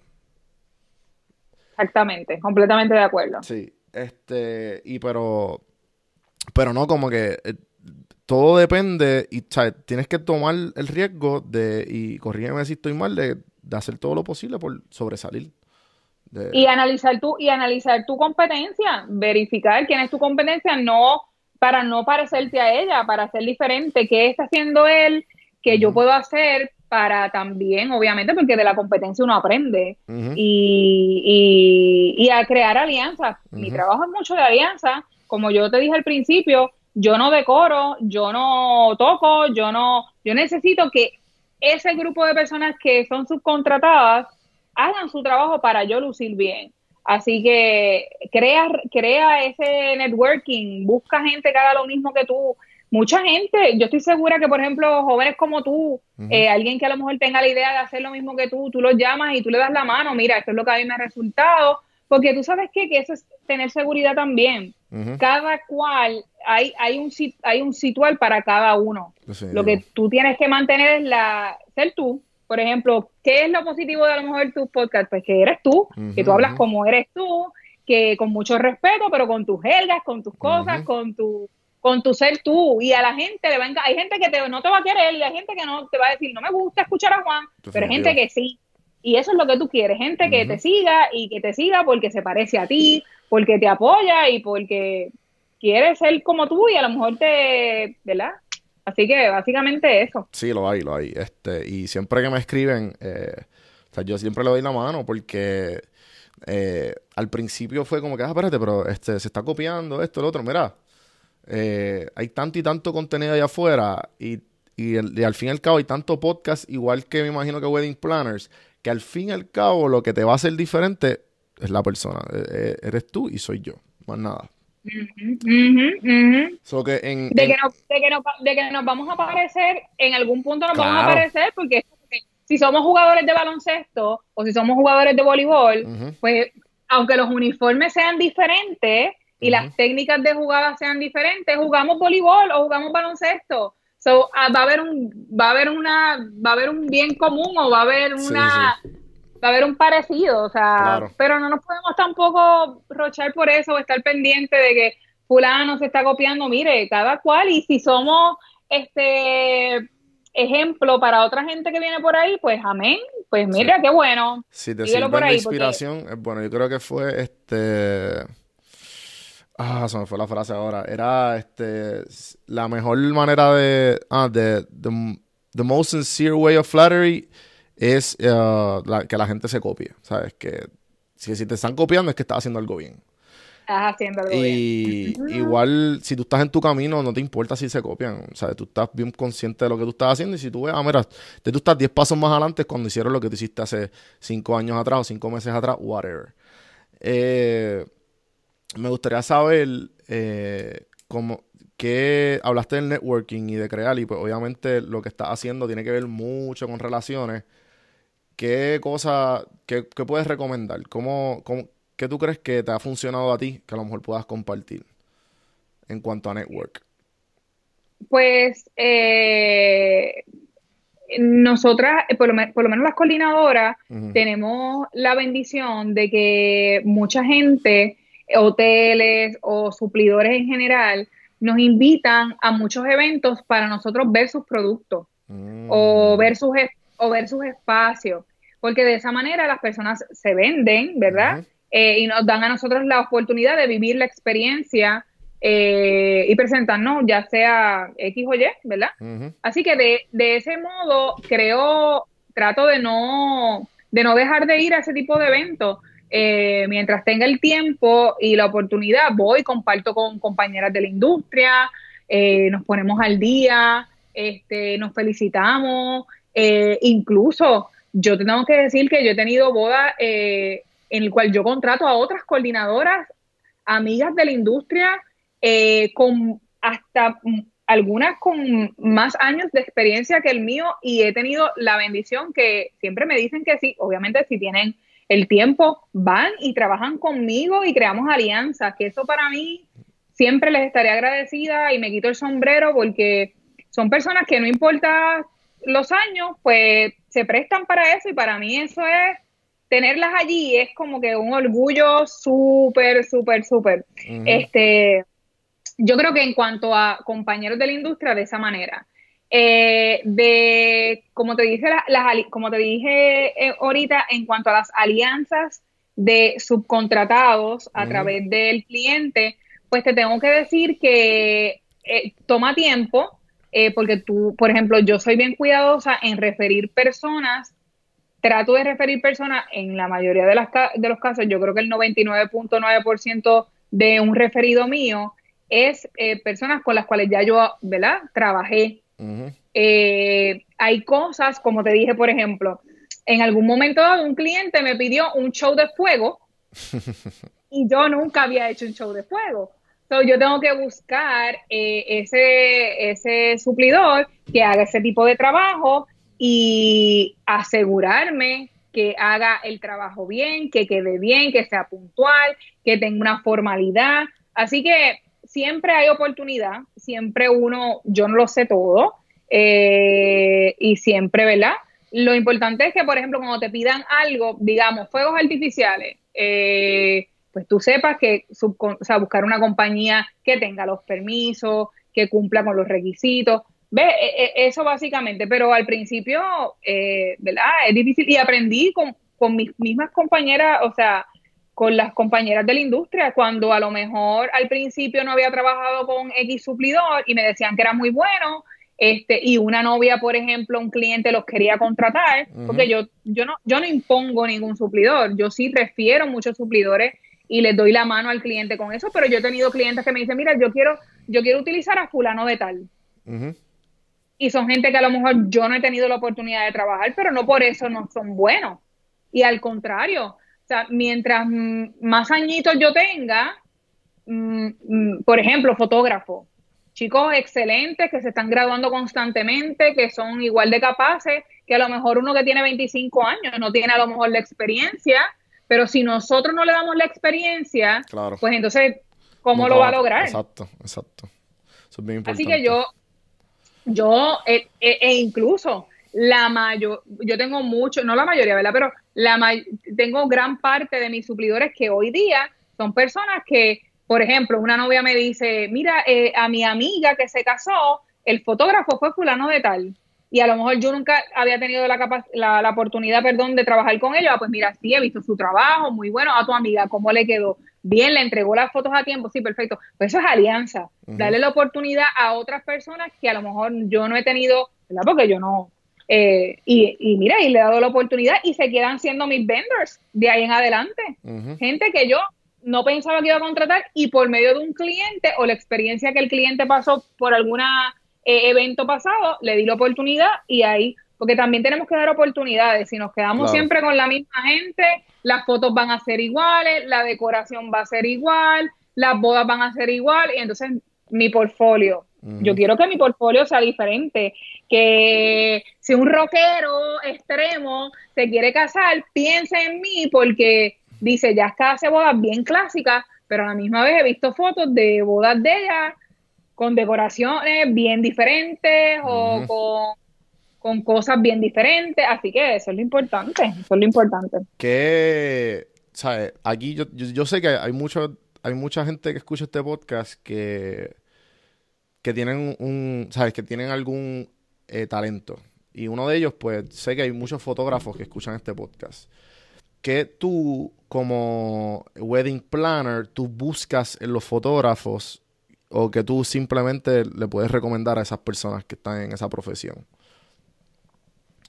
exactamente, completamente de acuerdo. Sí. Este, y pero, pero no, como que eh, todo depende y, ¿sabes? Tienes que tomar el riesgo de, y corrígeme si estoy mal, de, de hacer todo lo posible por sobresalir. De- Y analizar tu, y analizar tu competencia, verificar quién es tu competencia, no para no parecerte a ella, para ser diferente, qué está haciendo él, que yo puedo hacer para también, obviamente, porque de la competencia uno aprende y, y, y a crear alianzas. Mi trabajo es mucho de alianzas, como yo te dije al principio, yo no decoro, yo no toco, yo no, yo necesito que ese grupo de personas que son subcontratadas hagan su trabajo para yo lucir bien. Así que crea, crea ese networking, busca gente que haga lo mismo que tú. Mucha gente, yo estoy segura que, por ejemplo, jóvenes como tú, eh, alguien que a lo mejor tenga la idea de hacer lo mismo que tú, tú los llamas y tú le das la mano, mira, esto es lo que a mí me ha resultado, porque tú sabes qué? que eso es tener seguridad también. Cada cual, hay, hay, un, hay un situal para cada uno. Lo que tú tienes que mantener es la ser tú. Por ejemplo, ¿qué es lo positivo de a lo mejor tus podcasts? Pues que eres tú, que tú hablas como eres tú, que con mucho respeto, pero con tus jergas, con tus cosas, con tu con tu ser tú. Y a la gente le va a hay gente que te- no te va a querer y hay gente que no te va a decir no me gusta escuchar a Juan pero hay gente que sí. Y eso es lo que tú quieres gente que te siga y que te siga porque se parece a ti porque te apoya y porque quiere ser como tú y a lo mejor te ¿verdad? Así que básicamente eso Sí, lo hay, lo hay. Este, y siempre que me escriben, eh, o sea, yo siempre le doy la mano porque eh, al principio fue como que, ah, espérate, pero este, se está copiando esto, lo otro. Mira, eh, hay tanto y tanto contenido allá afuera y, y, al fin y al cabo hay tanto podcast, igual que me imagino que Wedding Planners, que al fin y al cabo lo que te va a hacer diferente es la persona. Eh, eh, eres tú y soy yo, más nada. So que en, de en- que, nos, de, que nos, de que nos vamos a parecer, en algún punto nos vamos a Claro. parecer, porque si somos jugadores de baloncesto o si somos jugadores de voleibol, pues aunque los uniformes sean diferentes y las técnicas de jugada sean diferentes, jugamos voleibol o jugamos baloncesto. So, ah, va a haber un va a haber una va a haber un bien común o va a haber Sí, una va a haber un parecido, o sea, Claro. pero no nos podemos tampoco rochar por eso o estar pendiente de que fulano se está copiando, mire, cada cual y si somos este ejemplo para otra gente que viene por ahí, pues amén, pues mira, qué bueno. Si te sirve por ahí, inspiración, bueno. Yo creo que fue este. Ah, se me fue la frase ahora. Era este. La mejor manera de. Ah, de. The, the most sincere way of flattery es eh, la- que la gente se copie. ¿Sabes? Que si, si te están copiando es que estás haciendo algo bien. Estás haciendo algo bien. Igual, si tú estás en tu camino, no te importa si se copian. O sea, tú estás bien consciente de lo que tú estás haciendo. Y si tú ves, ah, mira, tú estás 10 pasos más adelante cuando hicieron lo que tú hiciste hace 5 años atrás o 5 meses atrás, whatever. Eh, me gustaría saber eh, cómo, que hablaste del networking y de crear, y pues obviamente lo que estás haciendo tiene que ver mucho con relaciones. ¿Qué cosa, qué, qué puedes recomendar? ¿Cómo, cómo, ¿Qué tú crees que te ha funcionado a ti que a lo mejor puedas compartir en cuanto a network? Pues eh, nosotras, eh, por lo, por lo menos las coordinadoras, tenemos la bendición de que mucha gente, hoteles o suplidores en general, nos invitan a muchos eventos para nosotros ver sus productos Mm. o ver sus o ver sus espacios, porque de esa manera las personas se venden, ¿verdad? Eh, y nos dan a nosotros la oportunidad de vivir la experiencia eh, y presentarnos, ya sea X o Y, ¿verdad? Así que de, de ese modo creo, trato de no, de no dejar de ir a ese tipo de eventos. Eh, mientras tenga el tiempo y la oportunidad, voy, comparto con compañeras de la industria, eh, nos ponemos al día, este, nos felicitamos, eh, incluso yo tengo que decir que yo he tenido bodas en el cual yo contrato a otras coordinadoras, amigas de la industria, con hasta algunas con más años de experiencia que el mío y he tenido la bendición que siempre me dicen que sí, obviamente si tienen el tiempo, van y trabajan conmigo y creamos alianzas, que eso para mí siempre les estaré agradecida y me quito el sombrero porque son personas que no importa los años, pues se prestan para eso y para mí eso es tenerlas allí es como que un orgullo súper, súper, súper. Este, yo creo que en cuanto a compañeros de la industria, de esa manera. Eh, de, como te dije, las, como te dije eh, ahorita, en cuanto a las alianzas de subcontratados a través del cliente, pues te tengo que decir que eh, toma tiempo, porque tú, por ejemplo, yo soy bien cuidadosa en referir personas, trato de referir personas en la mayoría de, las, de los casos, yo creo que el 99.9% de un referido mío es eh, personas con las cuales ya yo, ¿verdad? Trabajé. Eh, hay cosas, como te dije, por ejemplo, en algún momento un cliente me pidió un show de fuego *laughs* y yo nunca había hecho un show de fuego. Yo tengo que buscar eh, ese, ese suplidor que haga ese tipo de trabajo y asegurarme que haga el trabajo bien, que quede bien, que sea puntual, que tenga una formalidad. Así que siempre hay oportunidad, siempre uno, yo no lo sé todo, eh, y siempre, ¿verdad? Lo importante es que, por ejemplo, cuando te pidan algo, digamos, fuegos artificiales, eh, pues tú sepas que o sea, buscar una compañía que tenga los permisos, que cumpla con los requisitos. ¿Ves? E, e, eso básicamente, pero al principio, eh, ¿verdad? Es difícil y aprendí con, con mis mismas compañeras, o sea, con las compañeras de la industria, cuando a lo mejor al principio no había trabajado con X suplidor y me decían que era muy bueno, este, y una novia, por ejemplo, un cliente los quería contratar, porque yo, yo no, yo no impongo ningún suplidor, yo sí refiero muchos suplidores y les doy la mano al cliente con eso, pero yo he tenido clientes que me dicen, mira, yo quiero, yo quiero utilizar a fulano de tal. Y son gente que a lo mejor yo no he tenido la oportunidad de trabajar, pero no por eso no son buenos. Y al contrario, mientras más añitos yo tenga, mm, mm, por ejemplo, fotógrafo, chicos excelentes que se están graduando constantemente, que son igual de capaces que a lo mejor uno que tiene 25 años no tiene a lo mejor la experiencia, pero si nosotros no le damos la experiencia, pues entonces, ¿cómo lo va a lograr? Exacto, exacto. Eso es bien importante. Así que yo, yo, e, e, e incluso la mayor, yo tengo mucho, no la mayoría, ¿verdad? Pero la tengo gran parte de mis suplidores que hoy día son personas que, por ejemplo, una novia me dice, mira, eh, a mi amiga que se casó, el fotógrafo fue fulano de tal. Y a lo mejor yo nunca había tenido la, la, oportunidad, perdón, de trabajar con ella. Pues mira, sí, he visto su trabajo, muy bueno. A tu amiga, ¿cómo le quedó? Bien, le entregó las fotos a tiempo, sí, perfecto. Pues eso es alianza. Darle la oportunidad a otras personas que a lo mejor yo no he tenido, ¿verdad? Porque yo no, eh, y, mira, y le he dado la oportunidad y se quedan siendo mis vendors de ahí en adelante. Gente que yo no pensaba que iba a contratar y por medio de un cliente o la experiencia que el cliente pasó por algún eh, evento pasado, le di la oportunidad y ahí, porque también tenemos que dar oportunidades. Si nos quedamos siempre con la misma gente, las fotos van a ser iguales, la decoración va a ser igual, las bodas van a ser igual y entonces mi portfolio. Yo quiero que mi portfolio sea diferente, que si un rockero extremo se quiere casar, piense en mí porque dice, ya está hace bodas bien clásicas, pero a la misma vez he visto fotos de bodas de ella con decoraciones bien diferentes o con, con, cosas bien diferentes, así que eso es lo importante, eso es lo importante. Que, ¿sabes? Aquí yo, yo, sé que hay, mucho, hay mucha gente que escucha este podcast que que tienen un, ¿sabes? Que tienen algún eh, talento. Y uno de ellos, pues, sé que hay muchos fotógrafos que escuchan este podcast. Que tú, como wedding planner, tú buscas en los fotógrafos o que tú simplemente le puedes recomendar a esas personas que están en esa profesión?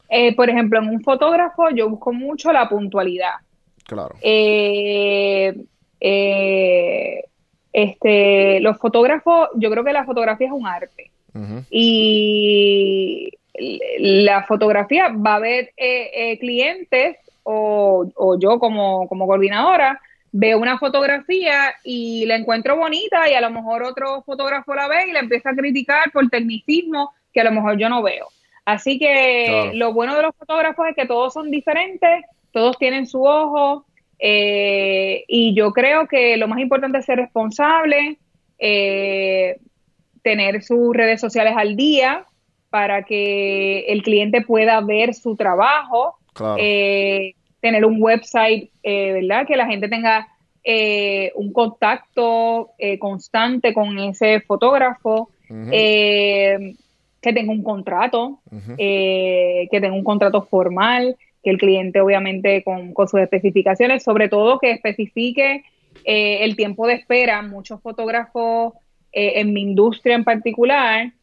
Eh, por ejemplo, en un fotógrafo yo busco mucho la puntualidad. Claro. Eh, Este, los fotógrafos, yo creo que la fotografía es un arte. Y la fotografía va a haber eh, eh, clientes o, o, yo como, como coordinadora veo una fotografía y la encuentro bonita y a lo mejor otro fotógrafo la ve y la empieza a criticar por tecnicismo que a lo mejor yo no veo. Así que lo bueno de los fotógrafos es que todos son diferentes, todos tienen su ojo eh, y yo creo que lo más importante es ser responsable, eh, tener sus redes sociales al día para que el cliente pueda ver su trabajo. Eh, tener un website, eh, ¿verdad? Que la gente tenga eh, un contacto eh, constante con ese fotógrafo, que tenga un contrato, que tenga un contrato formal, que el cliente obviamente con, con sus especificaciones, sobre todo que especifique el tiempo de espera. Muchos fotógrafos en mi industria en particular,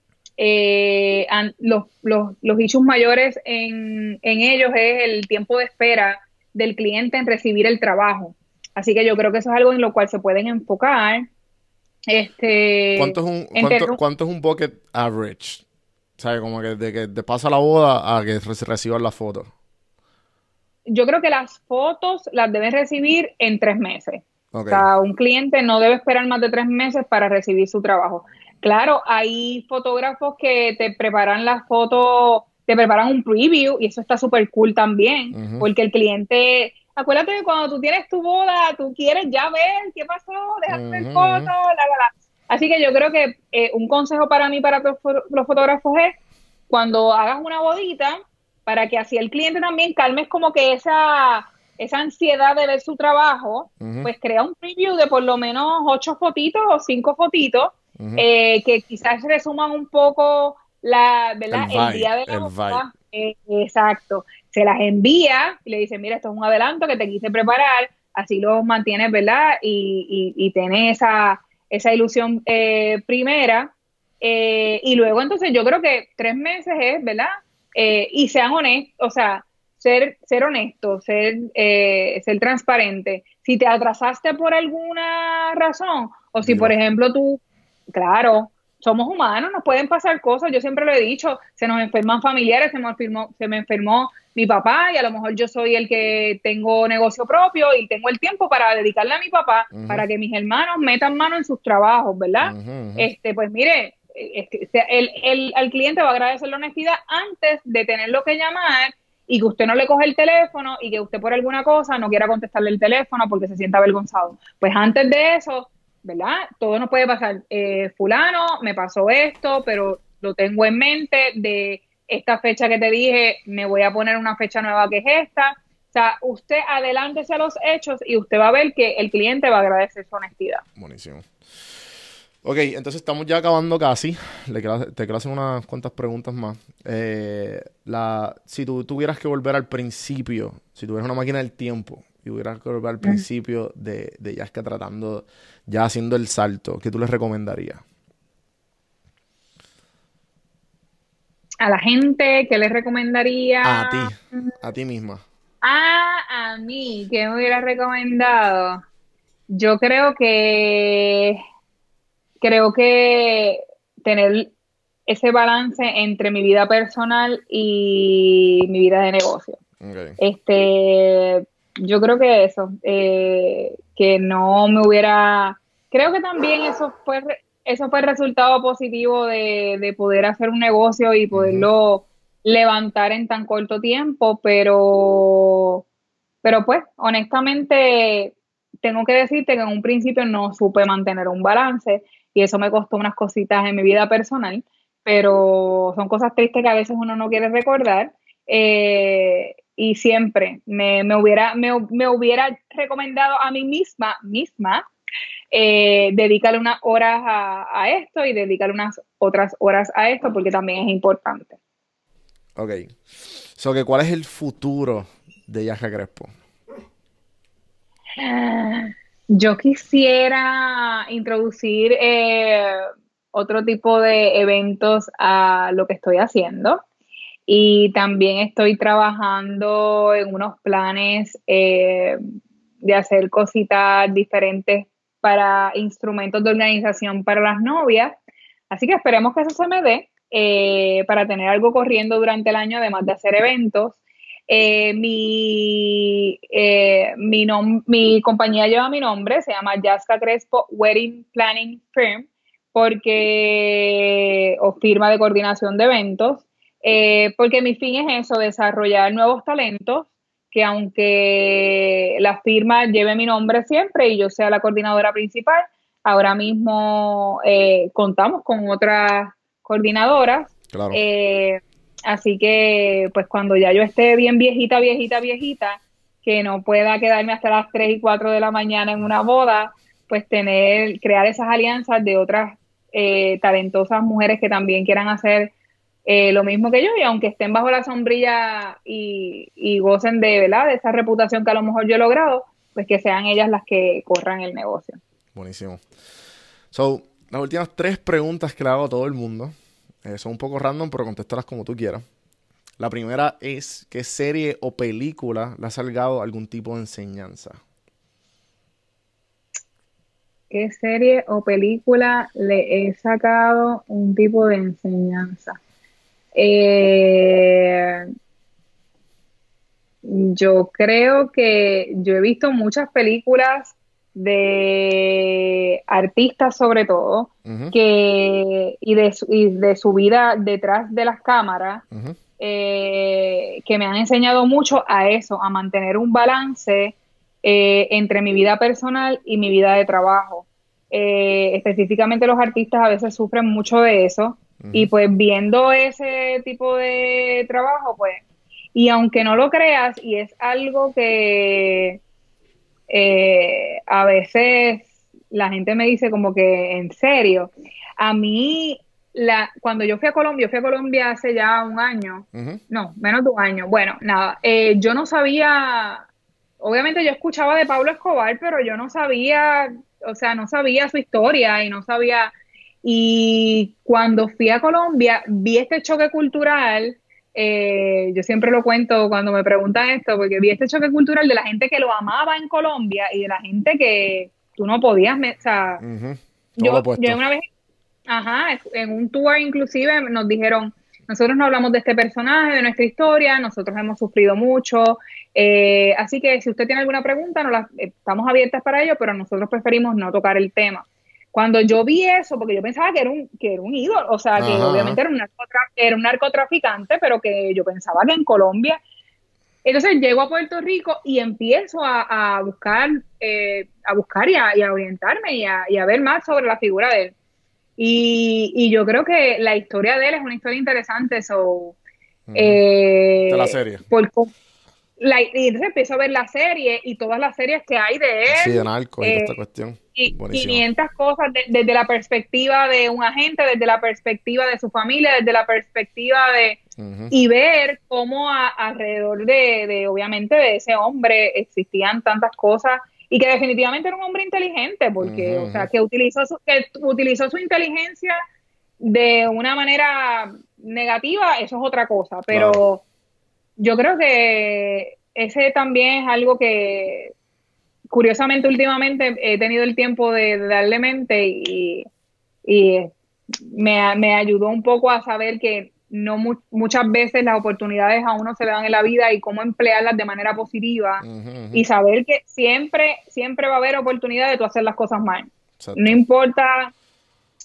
los, los, los issues mayores en, en, ellos es el tiempo de espera del cliente en recibir el trabajo. Así que yo creo que eso es algo en lo cual se pueden enfocar. Este, ¿Cuánto es un, cuánto, es un bucket average? O como que de que te pasa la boda a que reciban la foto. Yo creo que las fotos las deben recibir en tres meses. O sea, un cliente no debe esperar más de tres meses para recibir su trabajo. Claro, hay fotógrafos que te preparan las fotos te preparan un preview y eso está súper cool también, porque el cliente, acuérdate que cuando tú tienes tu boda, tú quieres ya ver qué pasó, dejar ver fotos, la, la, Así que yo creo que eh, un consejo para mí, para los, fotógrafos es cuando hagas una bodita, para que así el cliente también calmes como que esa, esa ansiedad de ver su trabajo, pues crea un preview de por lo menos ocho fotitos o cinco fotitos, eh, que quizás resuman un poco la, ¿verdad? El, día de la boda. Eh, exacto. Se las envía y le dice, mira, esto es un adelanto que te quise preparar, así lo mantienes, ¿verdad? Y, y, y esa, esa ilusión eh, primera. Eh, y luego entonces yo creo que tres meses es, ¿verdad? y sean honestos, o sea, ser, ser honesto, ser, ser transparente. Si te atrasaste por alguna razón, o si, por ejemplo, tú, claro, somos humanos, nos pueden pasar cosas, yo siempre lo he dicho, se nos enferman familiares, se me enfermó, se me enfermó mi papá y a lo mejor yo soy el que tengo negocio propio y tengo el tiempo para dedicarle a mi papá, para que mis hermanos metan mano en sus trabajos, ¿verdad? Este, pues mire, el, el, al cliente va a agradecer la honestidad antes de tenerlo que llamar y que usted no le coge el teléfono y que usted por alguna cosa no quiera contestarle el teléfono porque se sienta avergonzado. Pues antes de eso, ¿verdad? Todo nos puede pasar. Eh, fulano, me pasó esto, pero lo tengo en mente de esta fecha que te dije, me voy a poner una fecha nueva que es esta. O sea, usted adelántese a los hechos y usted va a ver que el cliente va a agradecer su honestidad. Buenísimo. Ok, entonces estamos ya acabando casi. Le te quiero hacer unas cuantas preguntas más. Eh, la, si tú tuvieras que volver al principio, si tuvieras una máquina del tiempo y hubieras que al mm. principio de, de Yaska tratando ya haciendo el salto, ¿qué tú les recomendarías? A la gente, ¿qué les recomendaría? A ti, a ti misma. Ah, a mí, ¿qué me hubiera recomendado? Yo creo que creo que tener ese balance entre mi vida personal y mi vida de negocio. Este, yo creo que eso, eh, que no me hubiera creo que también eso fue eso fue el resultado positivo de, poder hacer un negocio y poderlo levantar en tan corto tiempo, pero, pero pues, honestamente, tengo que decirte que en un principio no supe mantener un balance y eso me costó unas cositas en mi vida personal, pero son cosas tristes que a veces uno no quiere recordar. Eh, y siempre me, hubiera, me, me hubiera recomendado a mí misma, misma, eh, dedicarle unas horas a, esto y dedicarle unas otras horas a esto porque también es importante. Ok. So, que ¿Cuál es el futuro de Yaja Crespo? Yo quisiera introducir eh, otro tipo de eventos a lo que estoy haciendo y también estoy trabajando en unos planes eh, de hacer cositas diferentes para instrumentos de organización para las novias. Así que esperemos que eso se me dé eh, para tener algo corriendo durante el año, además de hacer eventos. Eh, mi, eh, mi, mi, compañía lleva mi nombre, se llama Jasca Crespo Wedding Planning Firm, porque, o firma de coordinación de eventos, porque mi fin es eso, desarrollar nuevos talentos, que aunque la firma lleve mi nombre siempre y yo sea la coordinadora principal, ahora mismo contamos con otras coordinadoras. Eh, así que, pues cuando ya yo esté bien viejita, viejita, viejita, que no pueda quedarme hasta las 3 y 4 de la mañana en una boda, pues tener, crear esas alianzas de otras eh, talentosas mujeres que también quieran hacer eh, lo mismo que yo y aunque estén bajo la sombrilla y, y, gocen de, ¿verdad? de esa reputación que a lo mejor yo he logrado, pues que sean ellas las que corran el negocio. Buenísimo. So, las últimas tres preguntas que le hago a todo el mundo eh, son un poco random, pero contestarlas como tú quieras. La primera es, ¿qué serie o película le ha salgado algún tipo de enseñanza? ¿Qué serie o película le he sacado un tipo de enseñanza? Eh, yo creo que yo he visto muchas películas de artistas sobre todo, que, y, de, y de su vida detrás de las cámaras, eh, que me han enseñado mucho a eso, a mantener un balance eh, entre mi vida personal y mi vida de trabajo. Eh, específicamente los artistas a veces sufren mucho de eso y pues viendo ese tipo de trabajo, pues, y aunque no lo creas, y es algo que eh, a veces la gente me dice como que en serio. A mí, la, cuando yo fui a Colombia, yo fui a Colombia hace ya un año, no, menos de un año. Bueno, nada, eh, yo no sabía, obviamente yo escuchaba de Pablo Escobar, pero yo no sabía, o sea, no sabía su historia y no sabía. Y cuando fui a Colombia, vi este choque cultural eh, yo siempre lo cuento cuando me preguntan esto, porque vi este choque cultural de la gente que lo amaba en Colombia y de la gente que tú no podías, o sea, yo, yo, una vez, ajá, en un tour inclusive nos dijeron, nosotros no hablamos de este personaje, de nuestra historia, nosotros hemos sufrido mucho, eh, así que si usted tiene alguna pregunta, no la, estamos abiertas para ello, pero nosotros preferimos no tocar el tema. Cuando yo vi eso, porque yo pensaba que era un, que era un ídolo, o sea, que obviamente era un, era un narcotraficante, pero que yo pensaba que en Colombia. Entonces llego a Puerto Rico y empiezo a, buscar, eh, a buscar y a, orientarme y a, ver más sobre la figura de él. Y, yo creo que la historia de él es una historia interesante. So, de la serie. Por, y entonces empiezo a ver la serie y todas las series que hay de él. Sí, de narco y esta eh, cuestión. Y 500 cosas desde la perspectiva de un agente, desde la perspectiva de su familia, desde la perspectiva de... Y ver cómo alrededor de, obviamente, de ese hombre existían tantas cosas y que definitivamente era un hombre inteligente, porque, o sea, que utilizó, su, que utilizó su inteligencia de una manera negativa, eso es otra cosa, pero yo creo que ese también es algo que curiosamente últimamente he tenido el tiempo de, darle mente y, me, ayudó un poco a saber que no muchas veces las oportunidades a uno se le dan en la vida y cómo emplearlas de manera positiva y saber que siempre siempre va a haber oportunidad de tú hacer las cosas mal. No importa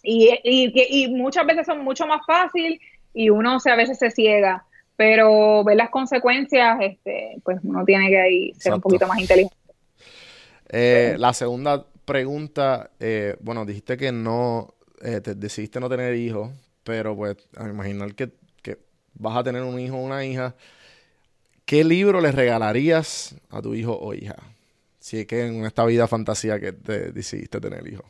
y, y, muchas veces son mucho más fácil y uno se, a veces se ciega pero ver las consecuencias, este, pues uno tiene que ahí ser un poquito más inteligente. Eh, la segunda pregunta, eh, bueno, dijiste que no, eh, decidiste no tener hijos, pero pues a imaginar que, que, vas a tener un hijo o una hija, ¿qué libro le regalarías a tu hijo o hija? Si es que en esta vida fantasía que te decidiste tener hijos.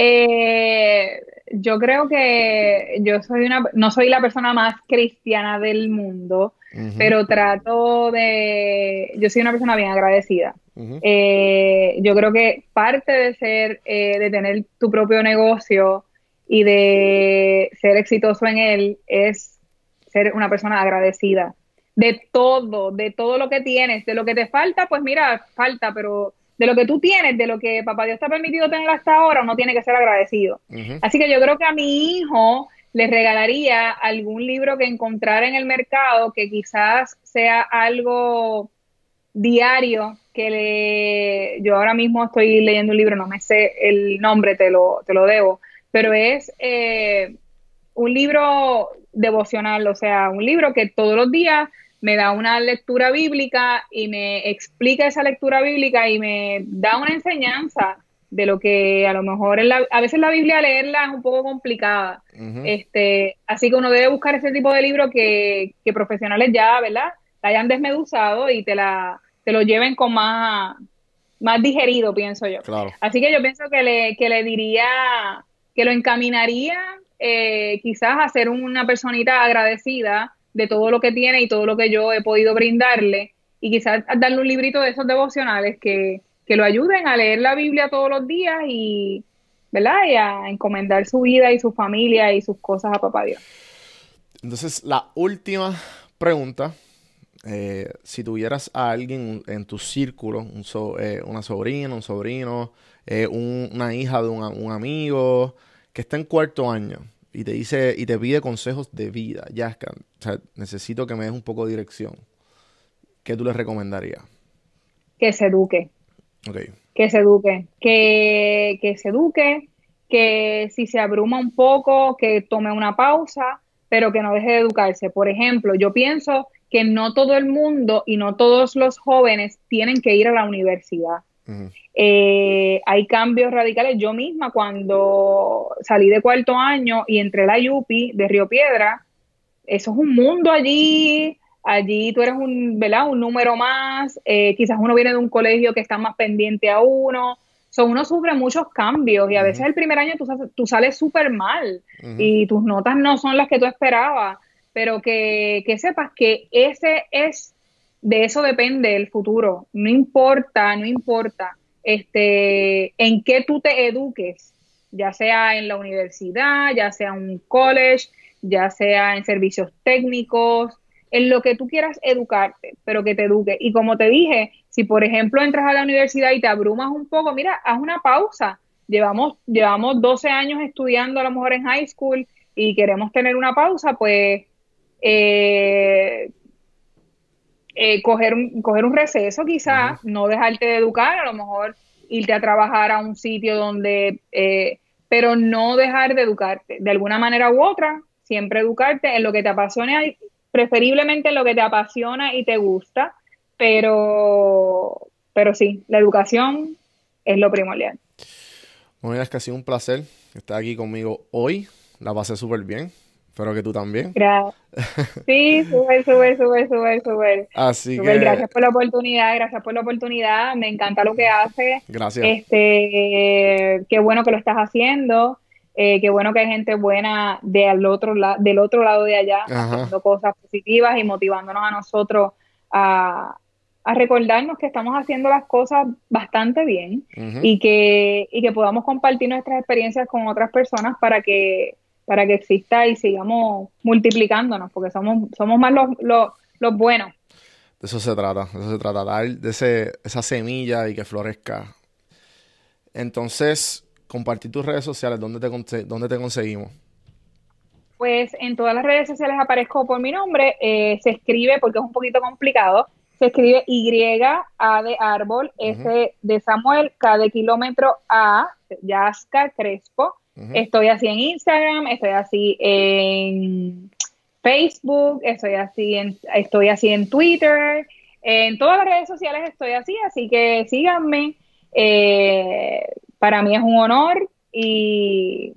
Eh, yo creo que yo soy una, no soy la persona más cristiana del mundo, pero trato de, yo soy una persona bien agradecida. Eh, yo creo que parte de ser, eh, de tener tu propio negocio y de ser exitoso en él es ser una persona agradecida. De todo, de todo lo que tienes, de lo que te falta, pues mira, falta, pero de lo que tú tienes, de lo que papá Dios te ha permitido tener hasta ahora, uno tiene que ser agradecido. Así que yo creo que a mi hijo le regalaría algún libro que encontrara en el mercado que quizás sea algo diario que le yo ahora mismo estoy leyendo un libro no me sé el nombre te lo te lo debo pero es eh, un libro devocional o sea un libro que todos los días me da una lectura bíblica y me explica esa lectura bíblica y me da una enseñanza de lo que a lo mejor a veces la Biblia leerla es un poco complicada. este, así que uno debe buscar ese tipo de libro que, que profesionales ya, ¿verdad? La hayan desmeduzado y te la te lo lleven con más, más digerido, pienso yo. Así que yo pienso que le, que le diría, que lo encaminaría eh, quizás a ser una personita agradecida de todo lo que tiene y todo lo que yo he podido brindarle y quizás darle un librito de esos devocionales que, que lo ayuden a leer la Biblia todos los días y, ¿verdad? Y a encomendar su vida y su familia y sus cosas a papá Dios. Entonces, la última pregunta, eh, si tuvieras a alguien en tu círculo, un eh, una sobrina, un sobrino, eh, una hija de un, amigo que está en cuarto año y te dice y te pide consejos de vida, ya o sea, necesito que me des un poco de dirección. ¿Qué tú le recomendarías? Que se eduque. Que se eduque. Que, que se eduque. Que si se abruma un poco, que tome una pausa, pero que no deje de educarse. Por ejemplo, yo pienso que no todo el mundo y no todos los jóvenes tienen que ir a la universidad. Eh, hay cambios radicales. Yo misma cuando salí de cuarto año y entré a la Yupi de Río Piedra, eso es un mundo allí, allí tú eres un, ¿verdad? un número más, eh, quizás uno viene de un colegio que está más pendiente a uno, so, uno sufre muchos cambios y a veces el primer año tú, sales súper mal y tus notas no son las que tú esperabas. Pero que, sepas que ese es, de eso depende el futuro. No importa, no importa este, en qué tú te eduques, ya sea en la universidad, ya sea en un college, ya sea en servicios técnicos, en lo que tú quieras educarte, pero que te eduque. Y como te dije, si por ejemplo entras a la universidad y te abrumas un poco, mira, haz una pausa. Llevamos, llevamos 12 años estudiando a lo mejor en high school y queremos tener una pausa, pues eh, eh, coger, un, coger un receso quizás, no dejarte de educar, a lo mejor irte a trabajar a un sitio donde, eh, pero no dejar de educarte, de alguna manera u otra, siempre educarte en lo que te apasiona, preferiblemente en lo que te apasiona y te gusta, pero, pero sí, la educación es lo primordial. Bueno, es que ha sido un placer estar aquí conmigo hoy, la pasé súper bien. Espero que tú también. Gracias. Sí, súper, súper, súper, súper, súper. Así que... Gracias por la oportunidad, gracias por la oportunidad. Me encanta lo que haces. Gracias. Este, qué bueno que lo estás haciendo. Eh, qué bueno que hay gente buena del otro, del otro lado de allá, haciendo cosas positivas y motivándonos a nosotros a, a recordarnos que estamos haciendo las cosas bastante bien y, que, y que podamos compartir nuestras experiencias con otras personas para que para que exista y sigamos multiplicándonos, porque somos, somos más los, los, buenos. De eso se trata, de eso se trata, dar de ese, esa semilla y que florezca. Entonces, compartir tus redes sociales, ¿dónde te, dónde te conseguimos? Pues en todas las redes sociales aparezco por mi nombre, eh, se escribe, porque es un poquito complicado, se escribe Y, A de árbol, S de Samuel, K de kilómetro, A, Yasca Crespo, Estoy así en Instagram, estoy así en Facebook, estoy así en, estoy así en Twitter, en todas las redes sociales estoy así, así que síganme. Eh, para mí es un honor y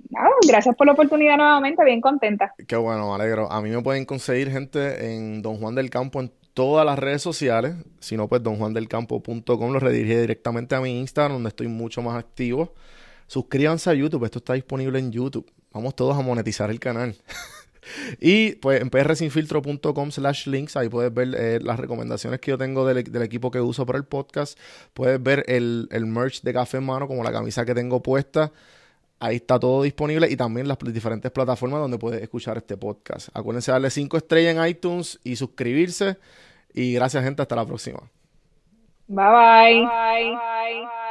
gracias por la oportunidad nuevamente, bien contenta. Qué bueno, me alegro. A mí me pueden conseguir gente en Don Juan del Campo en todas las redes sociales. Si no, pues donjuandelcampo.com lo redirige directamente a mi Instagram, donde estoy mucho más activo. Suscríbanse a YouTube, esto está disponible en YouTube. Vamos todos a monetizar el canal. *laughs* y pues en prsinfiltro.com slash links, ahí puedes ver eh, las recomendaciones que yo tengo del, equipo que uso para el podcast. Puedes ver el, merch de café en mano, como la camisa que tengo puesta. Ahí está todo disponible y también las diferentes plataformas donde puedes escuchar este podcast. Acuérdense de darle 5 estrellas en iTunes y suscribirse. Y gracias, gente. Hasta la próxima. bye. bye. bye. Bye.